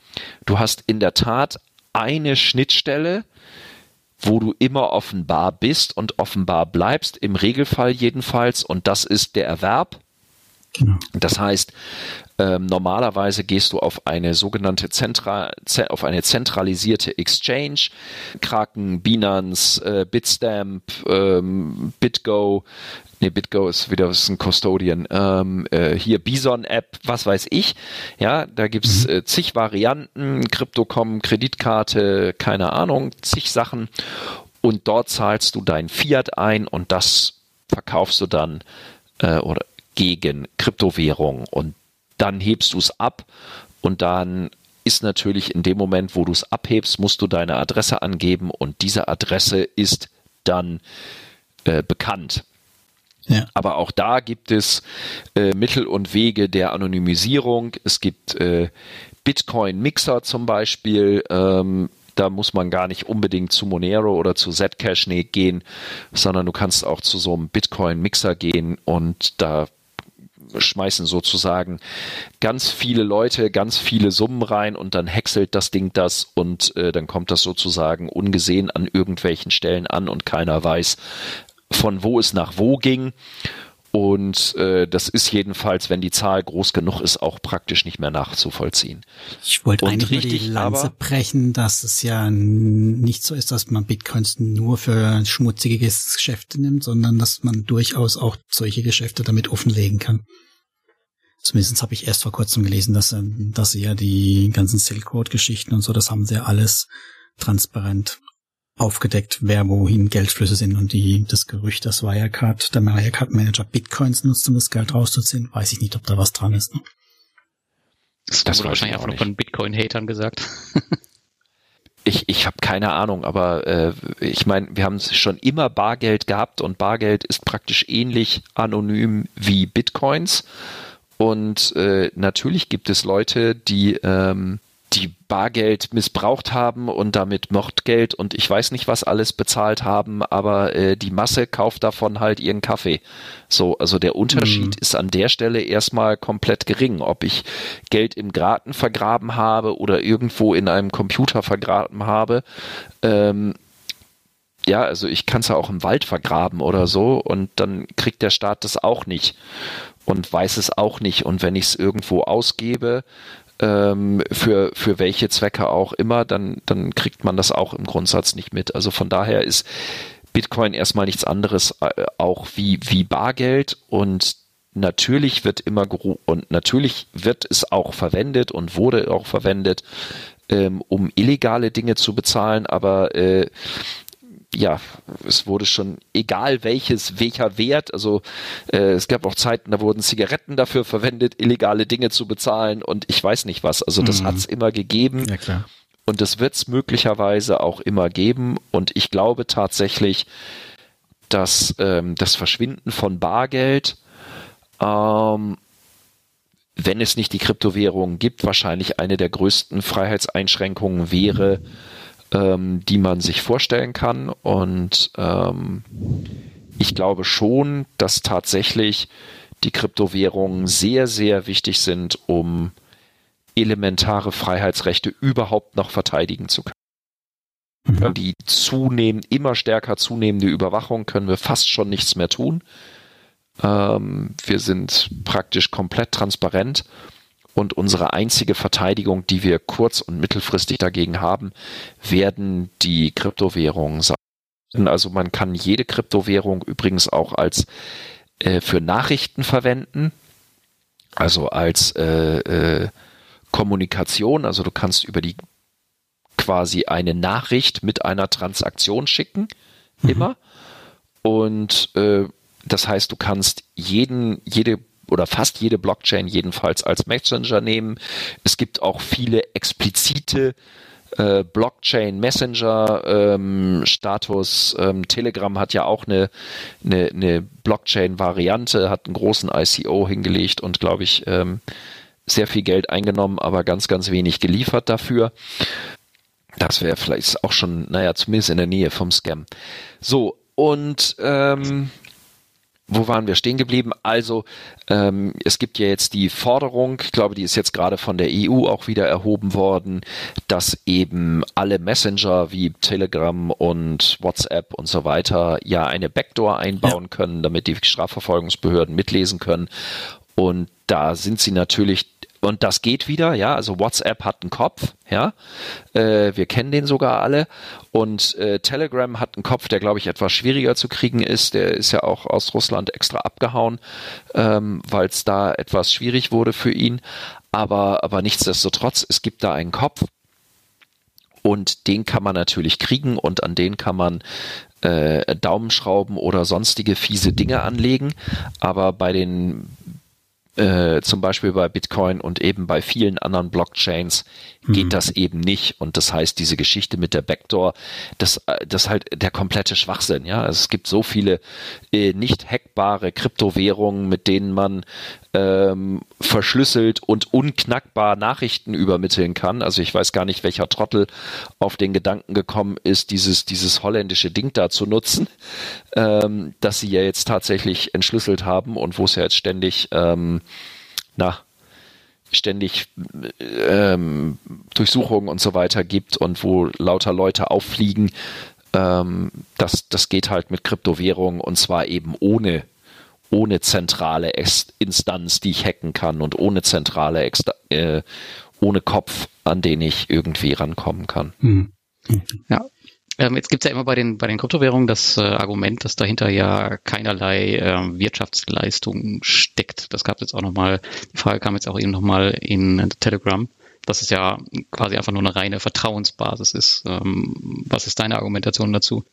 Du hast in der Tat eine Schnittstelle, wo du immer offenbar bist und offenbar bleibst, im Regelfall jedenfalls, und das ist der Erwerb. Genau. Das heißt, ähm, normalerweise gehst du auf eine sogenannte Zentra auf eine zentralisierte Exchange, Kraken, Binance, äh, Bitstamp, ähm, BitGo, nee, BitGo ist wieder ist ein Custodian, ähm, äh, hier Bison App, was weiß ich. Ja, da gibt's mhm. äh, zig Varianten, Crypto.com, Kreditkarte, keine Ahnung, zig Sachen. Und dort zahlst du dein Fiat ein und das verkaufst du dann äh, oder gegen Kryptowährung und dann hebst du es ab und dann ist natürlich in dem Moment, wo du es abhebst, musst du deine Adresse angeben und diese Adresse ist dann äh, bekannt. Ja. Aber auch da gibt es äh, Mittel und Wege der Anonymisierung. Es gibt äh, Bitcoin-Mixer zum Beispiel. Ähm, da muss man gar nicht unbedingt zu Monero oder zu Zcash gehen, sondern du kannst auch zu so einem Bitcoin-Mixer gehen und da schmeißen sozusagen ganz viele Leute ganz viele Summen rein und dann häckselt das Ding das und äh, dann kommt das sozusagen ungesehen an irgendwelchen Stellen an und keiner weiß, von wo es nach wo ging. Und äh, das ist jedenfalls, wenn die Zahl groß genug ist, auch praktisch nicht mehr nachzuvollziehen. Ich wollte eigentlich richtig, die Lanze brechen, dass es ja nicht so ist, dass man Bitcoins nur für schmutzige Geschäfte nimmt, sondern dass man durchaus auch solche Geschäfte damit offenlegen kann. Zumindest habe ich erst vor kurzem gelesen, dass, dass sie ja die ganzen Silk Road Geschichten und so, das haben sie ja alles transparent aufgedeckt, wer wohin Geldflüsse sind und die, das Gerücht, dass Wirecard, der Wirecard Manager Bitcoins nutzt, um das Geld rauszuziehen, weiß ich nicht, ob da was dran ist. Ne? Das, das wurde wahrscheinlich einfach von Bitcoin-Hatern gesagt. <laughs> ich, ich habe keine Ahnung, aber äh, ich meine, wir haben schon immer Bargeld gehabt und Bargeld ist praktisch ähnlich anonym wie Bitcoins. Und äh, natürlich gibt es Leute, die ähm, die Bargeld missbraucht haben und damit Mordgeld und ich weiß nicht was alles bezahlt haben, aber äh, die Masse kauft davon halt ihren Kaffee. So, also der Unterschied mhm. ist an der Stelle erstmal komplett gering, ob ich Geld im Graten vergraben habe oder irgendwo in einem Computer vergraben habe. Ähm, ja, also ich kann es ja auch im Wald vergraben oder so und dann kriegt der Staat das auch nicht und weiß es auch nicht. Und wenn ich es irgendwo ausgebe, ähm, für, für welche Zwecke auch immer, dann, dann kriegt man das auch im Grundsatz nicht mit. Also von daher ist Bitcoin erstmal nichts anderes äh, auch wie, wie Bargeld und natürlich wird immer und natürlich wird es auch verwendet und wurde auch verwendet, ähm, um illegale Dinge zu bezahlen, aber äh, ja, es wurde schon egal welches, welcher Wert, also äh, es gab auch Zeiten, da wurden Zigaretten dafür verwendet, illegale Dinge zu bezahlen und ich weiß nicht was. Also das mhm. hat es immer gegeben. Ja, klar. Und das wird es möglicherweise auch immer geben. Und ich glaube tatsächlich, dass ähm, das Verschwinden von Bargeld, ähm, wenn es nicht die Kryptowährungen gibt, wahrscheinlich eine der größten Freiheitseinschränkungen wäre, ähm, die man sich vorstellen kann. Und ähm, ich glaube schon, dass tatsächlich die Kryptowährungen sehr, sehr wichtig sind, um elementare Freiheitsrechte überhaupt noch verteidigen zu können. Mhm. Die zunehmend, immer stärker zunehmende Überwachung können wir fast schon nichts mehr tun. Ähm, wir sind praktisch komplett transparent und unsere einzige Verteidigung, die wir kurz- und mittelfristig dagegen haben, werden die Kryptowährungen sein. Also man kann jede Kryptowährung übrigens auch als äh, für Nachrichten verwenden, also als äh, äh, Kommunikation. Also du kannst über die quasi eine Nachricht mit einer Transaktion schicken, mhm. immer. Und äh, das heißt, du kannst jeden, jede oder fast jede Blockchain jedenfalls als Messenger nehmen. Es gibt auch viele explizite äh, Blockchain Messenger ähm, Status. Ähm, Telegram hat ja auch eine, eine, eine Blockchain Variante, hat einen großen ICO hingelegt und glaube ich ähm, sehr viel Geld eingenommen, aber ganz, ganz wenig geliefert dafür. Das wäre vielleicht auch schon, naja, zumindest in der Nähe vom Scam. So, und ähm, wo waren wir stehen geblieben? Also ähm, es gibt ja jetzt die Forderung, ich glaube, die ist jetzt gerade von der EU auch wieder erhoben worden, dass eben alle Messenger wie Telegram und WhatsApp und so weiter ja eine Backdoor einbauen ja. können, damit die Strafverfolgungsbehörden mitlesen können. Und da sind sie natürlich und das geht wieder, ja. Also WhatsApp hat einen Kopf, ja. Äh, wir kennen den sogar alle. Und äh, Telegram hat einen Kopf, der, glaube ich, etwas schwieriger zu kriegen ist. Der ist ja auch aus Russland extra abgehauen, ähm, weil es da etwas schwierig wurde für ihn. Aber, aber nichtsdestotrotz, es gibt da einen Kopf. Und den kann man natürlich kriegen und an den kann man äh, Daumenschrauben oder sonstige fiese Dinge anlegen. Aber bei den äh, zum Beispiel bei Bitcoin und eben bei vielen anderen Blockchains geht mhm. das eben nicht. Und das heißt, diese Geschichte mit der Backdoor, das, äh, das ist halt der komplette Schwachsinn. Ja, also es gibt so viele äh, nicht hackbare Kryptowährungen, mit denen man ähm, verschlüsselt und unknackbar Nachrichten übermitteln kann. Also ich weiß gar nicht, welcher Trottel auf den Gedanken gekommen ist, dieses, dieses holländische Ding da zu nutzen, ähm, das sie ja jetzt tatsächlich entschlüsselt haben und wo es ja jetzt ständig, ähm, na, ständig ähm, Durchsuchungen und so weiter gibt und wo lauter Leute auffliegen. Ähm, das, das geht halt mit Kryptowährungen und zwar eben ohne ohne zentrale Instanz, die ich hacken kann und ohne zentrale, äh, ohne Kopf, an den ich irgendwie rankommen kann. Mhm. Ja. Ähm, jetzt gibt's ja immer bei den, bei den Kryptowährungen das äh, Argument, dass dahinter ja keinerlei äh, Wirtschaftsleistung steckt. Das gab jetzt auch nochmal, die Frage kam jetzt auch eben nochmal in Telegram, dass es ja quasi einfach nur eine reine Vertrauensbasis ist. Ähm, was ist deine Argumentation dazu?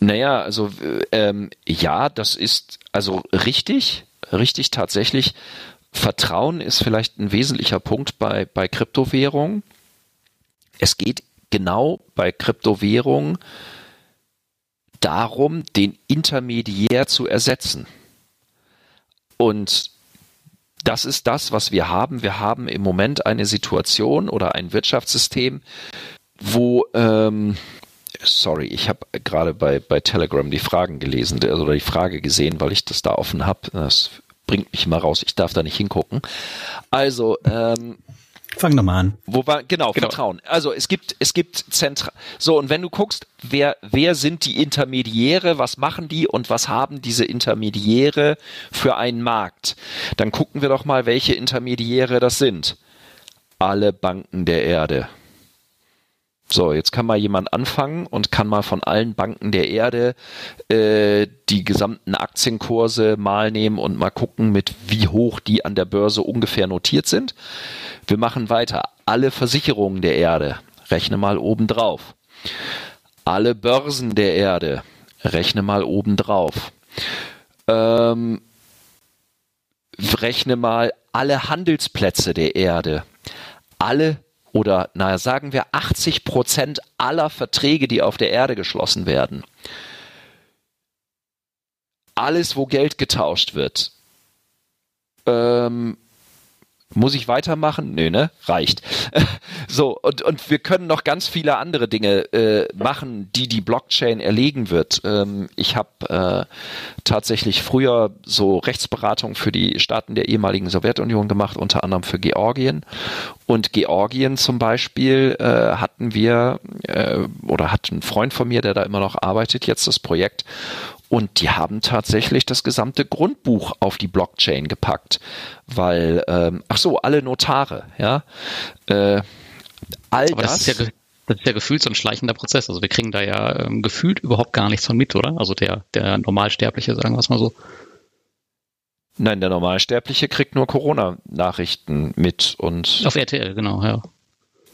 Naja, also ähm, ja, das ist also richtig, richtig tatsächlich. Vertrauen ist vielleicht ein wesentlicher Punkt bei, bei Kryptowährungen. Es geht genau bei Kryptowährungen darum, den Intermediär zu ersetzen. Und das ist das, was wir haben. Wir haben im Moment eine Situation oder ein Wirtschaftssystem, wo ähm, sorry, ich habe gerade bei, bei Telegram die Fragen gelesen also, oder die Frage gesehen, weil ich das da offen habe. Das bringt mich mal raus, ich darf da nicht hingucken. Also, ähm, Fang nochmal an. Wo war, genau, genau, Vertrauen. Also es gibt, es gibt Zentra. So, und wenn du guckst, wer, wer sind die Intermediäre, was machen die und was haben diese Intermediäre für einen Markt? Dann gucken wir doch mal, welche Intermediäre das sind. Alle Banken der Erde. So, jetzt kann mal jemand anfangen und kann mal von allen Banken der Erde äh, die gesamten Aktienkurse mal nehmen und mal gucken, mit wie hoch die an der Börse ungefähr notiert sind. Wir machen weiter. Alle Versicherungen der Erde, rechne mal oben drauf. Alle Börsen der Erde, rechne mal oben drauf. Ähm, rechne mal alle Handelsplätze der Erde, alle oder naja, sagen wir 80 Prozent aller Verträge, die auf der Erde geschlossen werden. Alles, wo Geld getauscht wird. Ähm, muss ich weitermachen? Nö, ne? Reicht. <laughs> so, und, und wir können noch ganz viele andere Dinge äh, machen, die die Blockchain erlegen wird. Ähm, ich habe äh, tatsächlich früher so Rechtsberatung für die Staaten der ehemaligen Sowjetunion gemacht, unter anderem für Georgien. Und Georgien zum Beispiel äh, hatten wir, äh, oder hat ein Freund von mir, der da immer noch arbeitet, jetzt das Projekt. Und die haben tatsächlich das gesamte Grundbuch auf die Blockchain gepackt, weil, ähm, ach so, alle Notare, ja. Äh, all Aber das. das ist ja, das ist ja gefühlt so ein schleichender Prozess. Also wir kriegen da ja ähm, gefühlt überhaupt gar nichts von mit, oder? Also der, der Normalsterbliche, sagen wir es mal so. Nein, der Normalsterbliche kriegt nur Corona-Nachrichten mit und. Auf RTL, genau, ja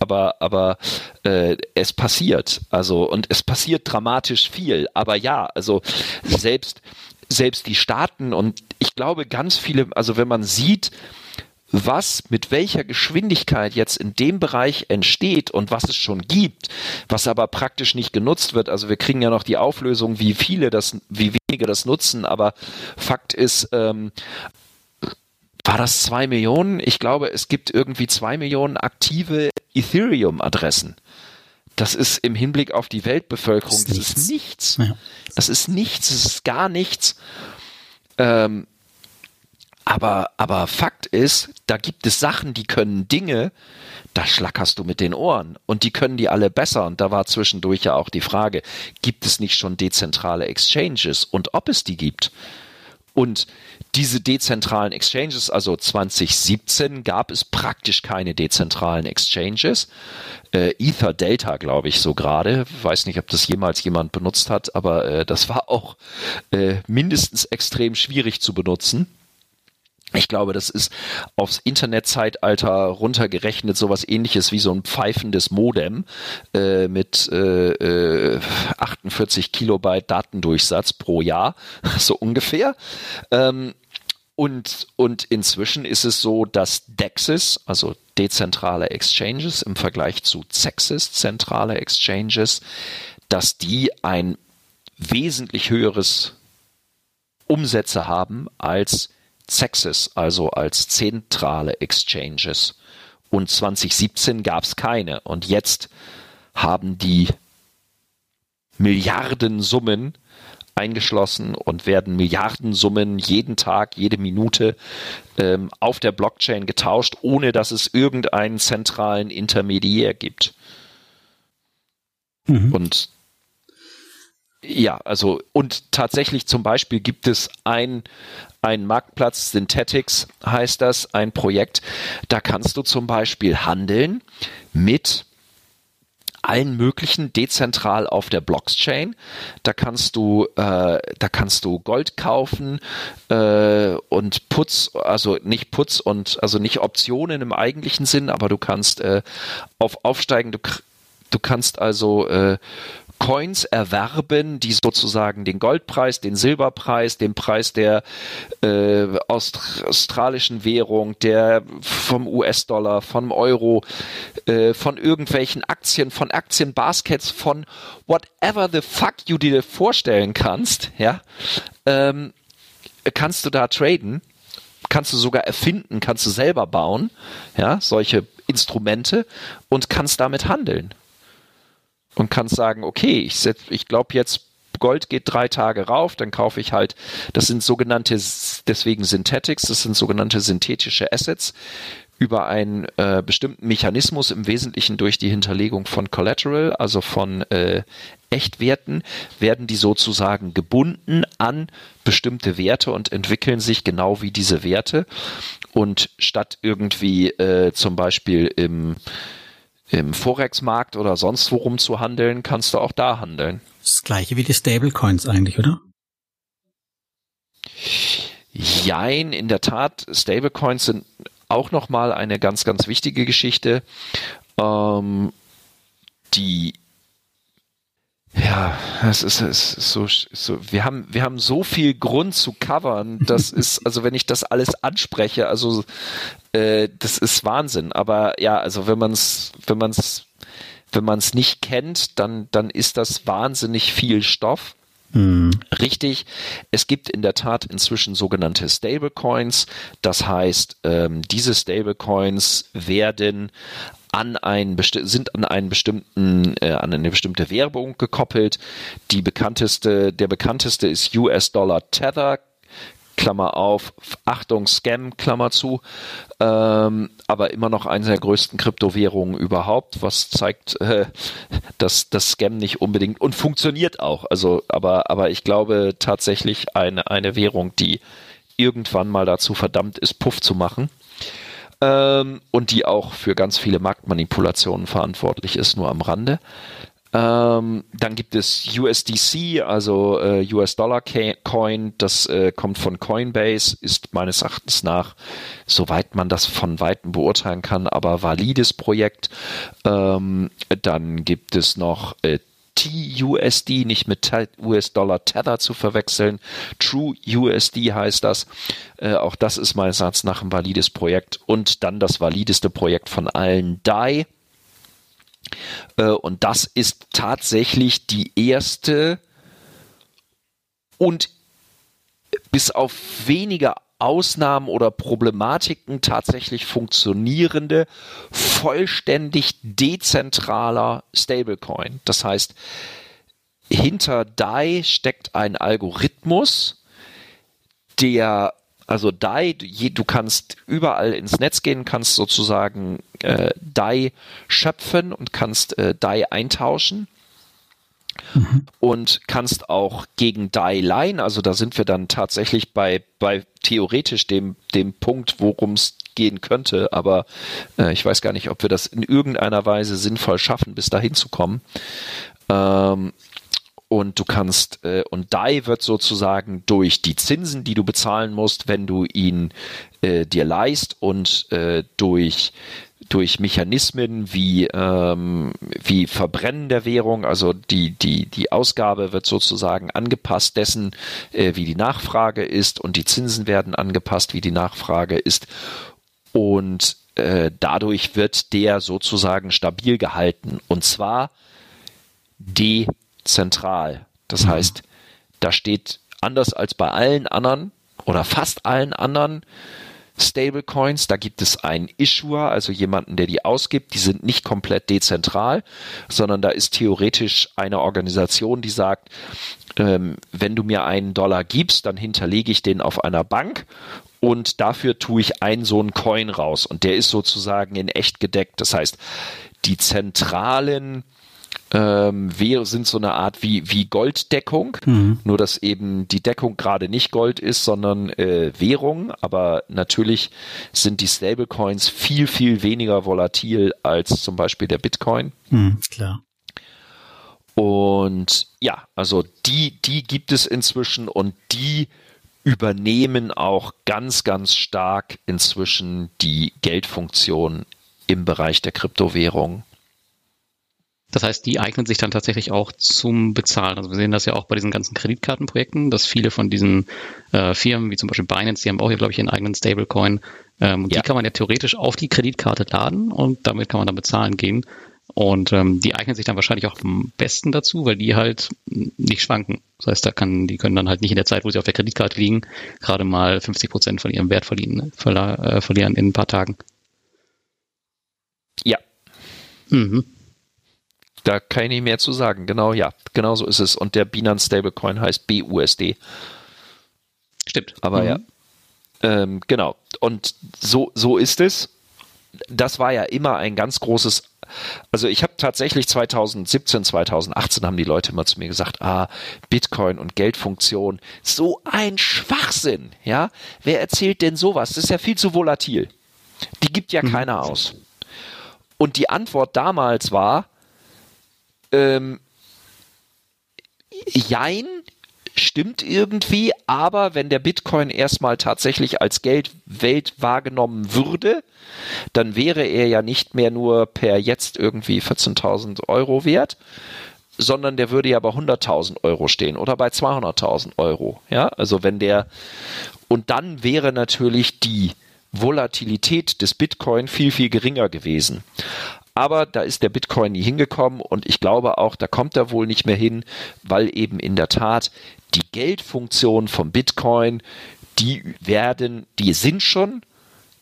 aber, aber äh, es passiert. Also, und es passiert dramatisch viel. Aber ja, also selbst, selbst die Staaten und ich glaube ganz viele, also wenn man sieht, was mit welcher Geschwindigkeit jetzt in dem Bereich entsteht und was es schon gibt, was aber praktisch nicht genutzt wird. Also wir kriegen ja noch die Auflösung, wie viele das, wie wenige das nutzen, aber Fakt ist, ähm, war das zwei Millionen? Ich glaube, es gibt irgendwie zwei Millionen aktive Ethereum-Adressen. Das ist im Hinblick auf die Weltbevölkerung, das ist nichts. Das ist nichts. Ja. Das ist nichts, das ist gar nichts. Ähm, aber, aber Fakt ist, da gibt es Sachen, die können Dinge, da schlackerst du mit den Ohren. Und die können die alle besser. Und da war zwischendurch ja auch die Frage, gibt es nicht schon dezentrale Exchanges und ob es die gibt? Und diese dezentralen Exchanges, also 2017 gab es praktisch keine dezentralen Exchanges. Äh, Ether Delta, glaube ich, so gerade. Weiß nicht, ob das jemals jemand benutzt hat, aber äh, das war auch äh, mindestens extrem schwierig zu benutzen. Ich glaube, das ist aufs Internetzeitalter runtergerechnet sowas ähnliches wie so ein pfeifendes Modem äh, mit äh, 48 äh, Kilobyte Datendurchsatz pro Jahr, <laughs> so ungefähr. Ähm, und, und inzwischen ist es so, dass DEXs, also dezentrale Exchanges im Vergleich zu CEXs, zentrale Exchanges, dass die ein wesentlich höheres Umsätze haben als CEXs, also als zentrale Exchanges. Und 2017 gab es keine. Und jetzt haben die Milliardensummen eingeschlossen und werden Milliardensummen jeden Tag, jede Minute ähm, auf der Blockchain getauscht, ohne dass es irgendeinen zentralen Intermediär gibt. Mhm. Und ja, also und tatsächlich zum Beispiel gibt es ein, ein Marktplatz, Synthetics heißt das, ein Projekt, da kannst du zum Beispiel handeln mit allen möglichen dezentral auf der Blockchain. Da kannst du, äh, da kannst du Gold kaufen äh, und Putz, also nicht Putz und also nicht Optionen im eigentlichen Sinn, aber du kannst äh, auf aufsteigende Du kannst also äh, Coins erwerben, die sozusagen den Goldpreis, den Silberpreis, den Preis der äh, australischen Währung, der vom US-Dollar, vom Euro, äh, von irgendwelchen Aktien, von Aktienbaskets, von whatever the fuck you dir vorstellen kannst, ja, ähm, kannst du da traden, kannst du sogar erfinden, kannst du selber bauen, ja, solche Instrumente und kannst damit handeln und kannst sagen, okay, ich, ich glaube jetzt, Gold geht drei Tage rauf, dann kaufe ich halt, das sind sogenannte, deswegen Synthetics, das sind sogenannte synthetische Assets über einen äh, bestimmten Mechanismus, im Wesentlichen durch die Hinterlegung von Collateral, also von äh, Echtwerten, werden die sozusagen gebunden an bestimmte Werte und entwickeln sich genau wie diese Werte. Und statt irgendwie äh, zum Beispiel im im Forex-Markt oder sonst worum zu handeln, kannst du auch da handeln. Das gleiche wie die Stablecoins eigentlich, oder? Jein, in der Tat, Stablecoins sind auch nochmal eine ganz, ganz wichtige Geschichte. Ähm, die ja, es ist, es ist so, so, wir haben, wir haben so viel Grund zu covern, das <laughs> ist, also wenn ich das alles anspreche, also äh, das ist Wahnsinn. Aber ja, also wenn man es, wenn man es, wenn man es nicht kennt, dann, dann ist das wahnsinnig viel Stoff. Mhm. Richtig, es gibt in der Tat inzwischen sogenannte Stablecoins. Das heißt, ähm, diese Stablecoins werden an einen sind an einen bestimmten äh, an eine bestimmte Werbung gekoppelt. Die bekannteste der bekannteste ist US Dollar Tether Klammer auf, Achtung, Scam, Klammer zu, ähm, aber immer noch eine der größten Kryptowährungen überhaupt, was zeigt, äh, dass das Scam nicht unbedingt und funktioniert auch. Also, aber, aber ich glaube tatsächlich eine, eine Währung, die irgendwann mal dazu verdammt ist, Puff zu machen ähm, und die auch für ganz viele Marktmanipulationen verantwortlich ist, nur am Rande. Ähm, dann gibt es USDC, also äh, US Dollar Coin, das äh, kommt von Coinbase, ist meines Erachtens nach, soweit man das von Weitem beurteilen kann, aber valides Projekt. Ähm, dann gibt es noch äh, TUSD, nicht mit US-Dollar Tether zu verwechseln. True USD heißt das. Äh, auch das ist meines Erachtens nach ein valides Projekt. Und dann das valideste Projekt von allen, DAI. Äh, und das ist tatsächlich die erste und bis auf wenige Ausnahmen oder Problematiken tatsächlich funktionierende, vollständig dezentraler Stablecoin. Das heißt, hinter DAI steckt ein Algorithmus, der also DAI, du kannst überall ins Netz gehen, kannst sozusagen äh, DAI schöpfen und kannst äh, DAI eintauschen mhm. und kannst auch gegen DAI leihen. Also da sind wir dann tatsächlich bei, bei theoretisch dem, dem Punkt, worum es gehen könnte, aber äh, ich weiß gar nicht, ob wir das in irgendeiner Weise sinnvoll schaffen, bis dahin zu kommen. Ähm, und du kannst äh, und DAI wird sozusagen durch die Zinsen, die du bezahlen musst, wenn du ihn äh, dir leist und äh, durch durch Mechanismen wie, ähm, wie Verbrennen der Währung, also die, die, die Ausgabe wird sozusagen angepasst dessen, äh, wie die Nachfrage ist und die Zinsen werden angepasst, wie die Nachfrage ist. Und äh, dadurch wird der sozusagen stabil gehalten und zwar dezentral. Das mhm. heißt, da steht anders als bei allen anderen oder fast allen anderen Stablecoins. Da gibt es einen Issuer, also jemanden, der die ausgibt. Die sind nicht komplett dezentral, sondern da ist theoretisch eine Organisation, die sagt, ähm, wenn du mir einen Dollar gibst, dann hinterlege ich den auf einer Bank und dafür tue ich einen so einen Coin raus und der ist sozusagen in echt gedeckt. Das heißt, die zentralen ähm, sind so eine Art wie, wie Golddeckung, mhm. nur dass eben die Deckung gerade nicht Gold ist, sondern äh, Währung. Aber natürlich sind die Stablecoins viel, viel weniger volatil als zum Beispiel der Bitcoin. Mhm, klar. Und ja, also die, die gibt es inzwischen und die übernehmen auch ganz, ganz stark inzwischen die Geldfunktion im Bereich der Kryptowährung. Das heißt, die eignen sich dann tatsächlich auch zum Bezahlen. Also wir sehen das ja auch bei diesen ganzen Kreditkartenprojekten, dass viele von diesen äh, Firmen, wie zum Beispiel Binance, die haben auch hier, glaube ich, ihren eigenen Stablecoin. Ähm, und ja. die kann man ja theoretisch auf die Kreditkarte laden und damit kann man dann bezahlen gehen. Und ähm, die eignen sich dann wahrscheinlich auch am besten dazu, weil die halt nicht schwanken. Das heißt, da kann, die können dann halt nicht in der Zeit, wo sie auf der Kreditkarte liegen, gerade mal 50 Prozent von ihrem Wert verlieren, ne? Äh, verlieren in ein paar Tagen. Ja. Mhm. Da kann ich nicht mehr zu sagen. Genau, ja, genau so ist es. Und der Binance Stablecoin heißt BUSD. Stimmt. Aber mhm. ja. Ähm, genau. Und so, so ist es. Das war ja immer ein ganz großes also ich habe tatsächlich 2017, 2018 haben die Leute immer zu mir gesagt, ah, Bitcoin und Geldfunktion, so ein Schwachsinn, ja? Wer erzählt denn sowas? Das ist ja viel zu volatil. Die gibt ja mhm. keiner aus. Und die Antwort damals war, ähm, jein, stimmt irgendwie, aber wenn der Bitcoin erstmal tatsächlich als Geldwelt wahrgenommen würde, dann wäre er ja nicht mehr nur per jetzt irgendwie 14.000 Euro wert, sondern der würde ja bei 100.000 Euro stehen oder bei 200.000 Euro. Ja, also wenn der, und dann wäre natürlich die Volatilität des Bitcoin viel, viel geringer gewesen. Aber da ist der Bitcoin nie hingekommen und ich glaube auch, da kommt er wohl nicht mehr hin, weil eben in der Tat die Geldfunktion vom Bitcoin, die werden, die sind schon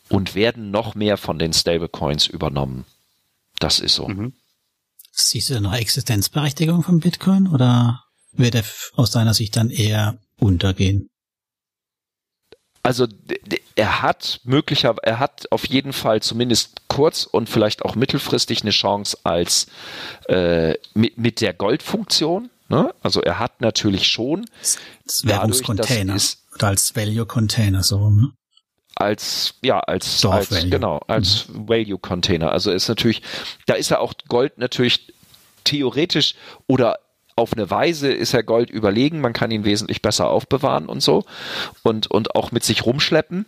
und werden noch mehr von den Stablecoins übernommen. Das ist so. Mhm. Siehst du eine Existenzberechtigung von Bitcoin oder wird er aus deiner Sicht dann eher untergehen? Also er hat möglicher, er hat auf jeden Fall zumindest kurz und vielleicht auch mittelfristig eine Chance als äh, mit, mit der Goldfunktion. Ne? Also er hat natürlich schon das Währungscontainer oder als Value Container so. Ne? als ja als, als genau als mhm. Value Container. Also ist natürlich, da ist ja auch Gold natürlich theoretisch oder auf eine Weise ist er Gold überlegen. Man kann ihn wesentlich besser aufbewahren und so und und auch mit sich rumschleppen.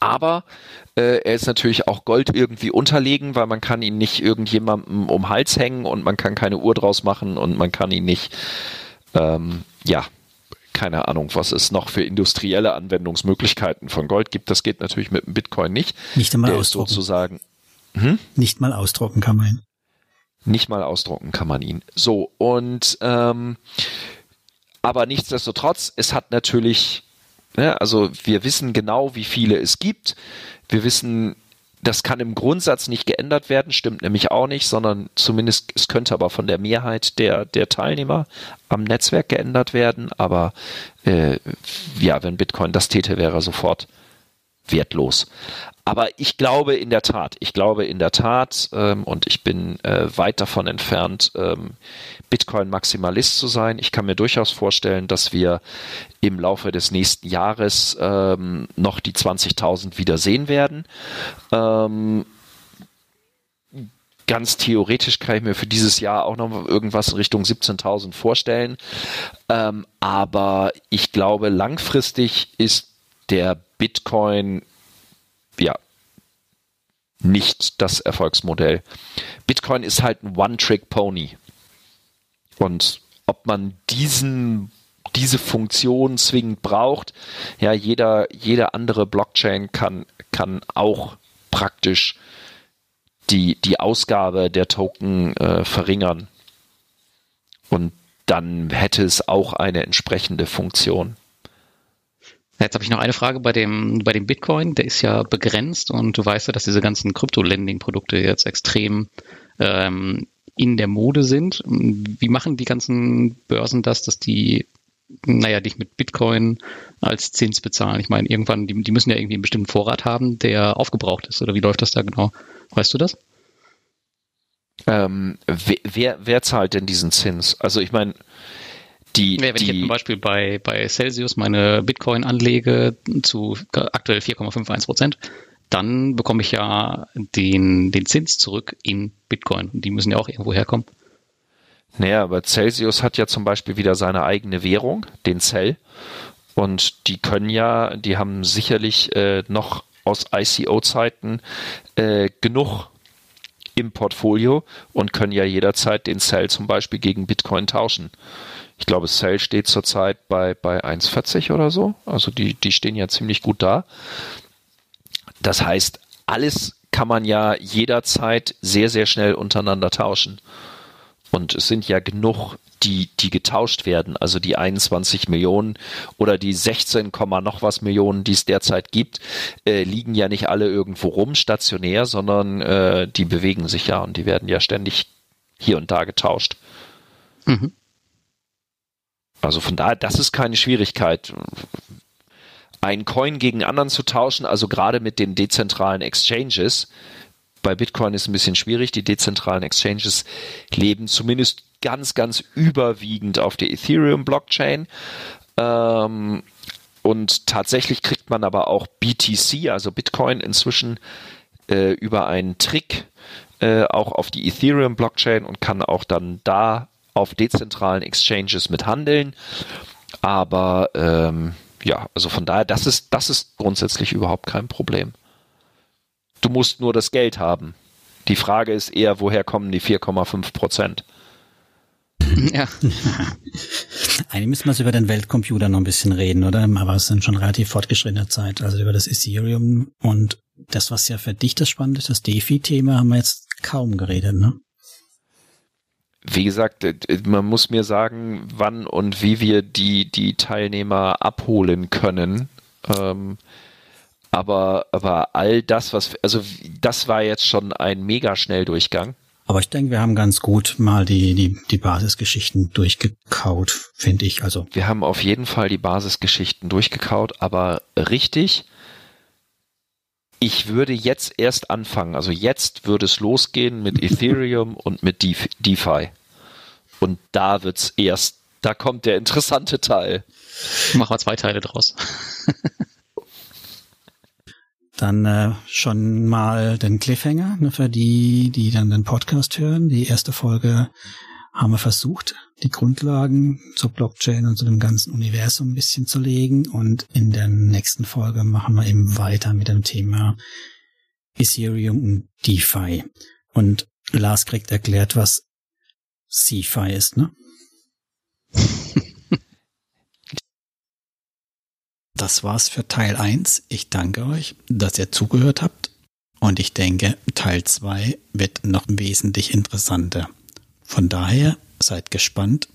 Aber äh, er ist natürlich auch Gold irgendwie unterlegen, weil man kann ihn nicht irgendjemandem um Hals hängen und man kann keine Uhr draus machen und man kann ihn nicht ähm, ja keine Ahnung, was es noch für industrielle Anwendungsmöglichkeiten von Gold gibt. Das geht natürlich mit dem Bitcoin nicht. Nicht einmal Der ausdrucken. sozusagen. Hm? Nicht mal ausdrucken kann man ihn. Nicht mal ausdrucken kann man ihn. So, und ähm, aber nichtsdestotrotz, es hat natürlich, ne, also wir wissen genau, wie viele es gibt. Wir wissen, das kann im Grundsatz nicht geändert werden, stimmt nämlich auch nicht, sondern zumindest es könnte aber von der Mehrheit der, der Teilnehmer am Netzwerk geändert werden. Aber äh, ja, wenn Bitcoin das täte, wäre er sofort wertlos. Aber ich glaube in der Tat, ich glaube in der Tat, ähm, und ich bin äh, weit davon entfernt, ähm, Bitcoin-Maximalist zu sein. Ich kann mir durchaus vorstellen, dass wir im Laufe des nächsten Jahres ähm, noch die 20.000 wieder sehen werden. Ähm, ganz theoretisch kann ich mir für dieses Jahr auch noch irgendwas in Richtung 17.000 vorstellen. Ähm, aber ich glaube, langfristig ist der Bitcoin ja nicht das Erfolgsmodell. Bitcoin ist halt ein One-Trick-Pony. Und ob man diesen diese Funktion zwingend braucht. Ja, jeder, jede andere Blockchain kann, kann auch praktisch die, die Ausgabe der Token äh, verringern. Und dann hätte es auch eine entsprechende Funktion. Jetzt habe ich noch eine Frage bei dem, bei dem Bitcoin. Der ist ja begrenzt und du weißt ja, dass diese ganzen Krypto-Lending-Produkte jetzt extrem ähm, in der Mode sind. Wie machen die ganzen Börsen das, dass die, naja, dich mit Bitcoin als Zins bezahlen? Ich meine, irgendwann, die, die müssen ja irgendwie einen bestimmten Vorrat haben, der aufgebraucht ist. Oder wie läuft das da genau? Weißt du das? Ähm, wer, wer zahlt denn diesen Zins? Also ich meine, die, ja, wenn die, ich jetzt zum Beispiel bei, bei Celsius meine Bitcoin anlege zu aktuell 4,51 Prozent, dann bekomme ich ja den, den Zins zurück in Bitcoin. Die müssen ja auch irgendwo herkommen. Naja, aber Celsius hat ja zum Beispiel wieder seine eigene Währung, den Cell. Und die können ja, die haben sicherlich äh, noch aus ICO-Zeiten äh, genug im Portfolio und können ja jederzeit den Cell zum Beispiel gegen Bitcoin tauschen. Ich glaube, Cell steht zurzeit bei, bei 1,40 oder so. Also die, die stehen ja ziemlich gut da. Das heißt, alles kann man ja jederzeit sehr, sehr schnell untereinander tauschen. Und es sind ja genug, die, die getauscht werden. Also die 21 Millionen oder die 16, noch was Millionen, die es derzeit gibt, äh, liegen ja nicht alle irgendwo rum stationär, sondern äh, die bewegen sich ja und die werden ja ständig hier und da getauscht. Mhm. Also von daher, das ist keine Schwierigkeit einen Coin gegen anderen zu tauschen, also gerade mit den dezentralen Exchanges. Bei Bitcoin ist ein bisschen schwierig. Die dezentralen Exchanges leben zumindest ganz, ganz überwiegend auf der Ethereum-Blockchain. Ähm, und tatsächlich kriegt man aber auch BTC, also Bitcoin, inzwischen äh, über einen Trick äh, auch auf die Ethereum-Blockchain und kann auch dann da auf dezentralen Exchanges mit handeln. Aber ähm, ja, also von daher, das ist, das ist grundsätzlich überhaupt kein Problem. Du musst nur das Geld haben. Die Frage ist eher, woher kommen die 4,5 Prozent? Ja. <laughs> Eigentlich müssen wir über den Weltcomputer noch ein bisschen reden, oder? Aber es sind schon relativ fortgeschrittene Zeit. Also über das Ethereum und das, was ja für dich das Spannende ist, das DeFi-Thema, haben wir jetzt kaum geredet, ne? Wie gesagt, man muss mir sagen, wann und wie wir die, die Teilnehmer abholen können. Ähm, aber, aber all das, was, also das war jetzt schon ein mega Schnelldurchgang. Aber ich denke, wir haben ganz gut mal die, die, die Basisgeschichten durchgekaut, finde ich. Also. Wir haben auf jeden Fall die Basisgeschichten durchgekaut, aber richtig. Ich würde jetzt erst anfangen. Also jetzt würde es losgehen mit <laughs> Ethereum und mit DeFi. Und da wird's erst, da kommt der interessante Teil. Machen wir zwei Teile draus. <laughs> dann äh, schon mal den Cliffhanger ne, für die, die dann den Podcast hören. Die erste Folge haben wir versucht, die Grundlagen zur Blockchain und zu dem ganzen Universum ein bisschen zu legen. Und in der nächsten Folge machen wir eben weiter mit dem Thema Ethereum und DeFi. Und Lars kriegt erklärt, was CeFi ist, ne? <laughs> Das war's für Teil 1. Ich danke euch, dass ihr zugehört habt. Und ich denke, Teil 2 wird noch wesentlich interessanter. Von daher seid gespannt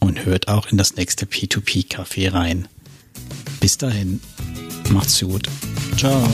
und hört auch in das nächste P2P-Café rein. Bis dahin, macht's gut. Ciao.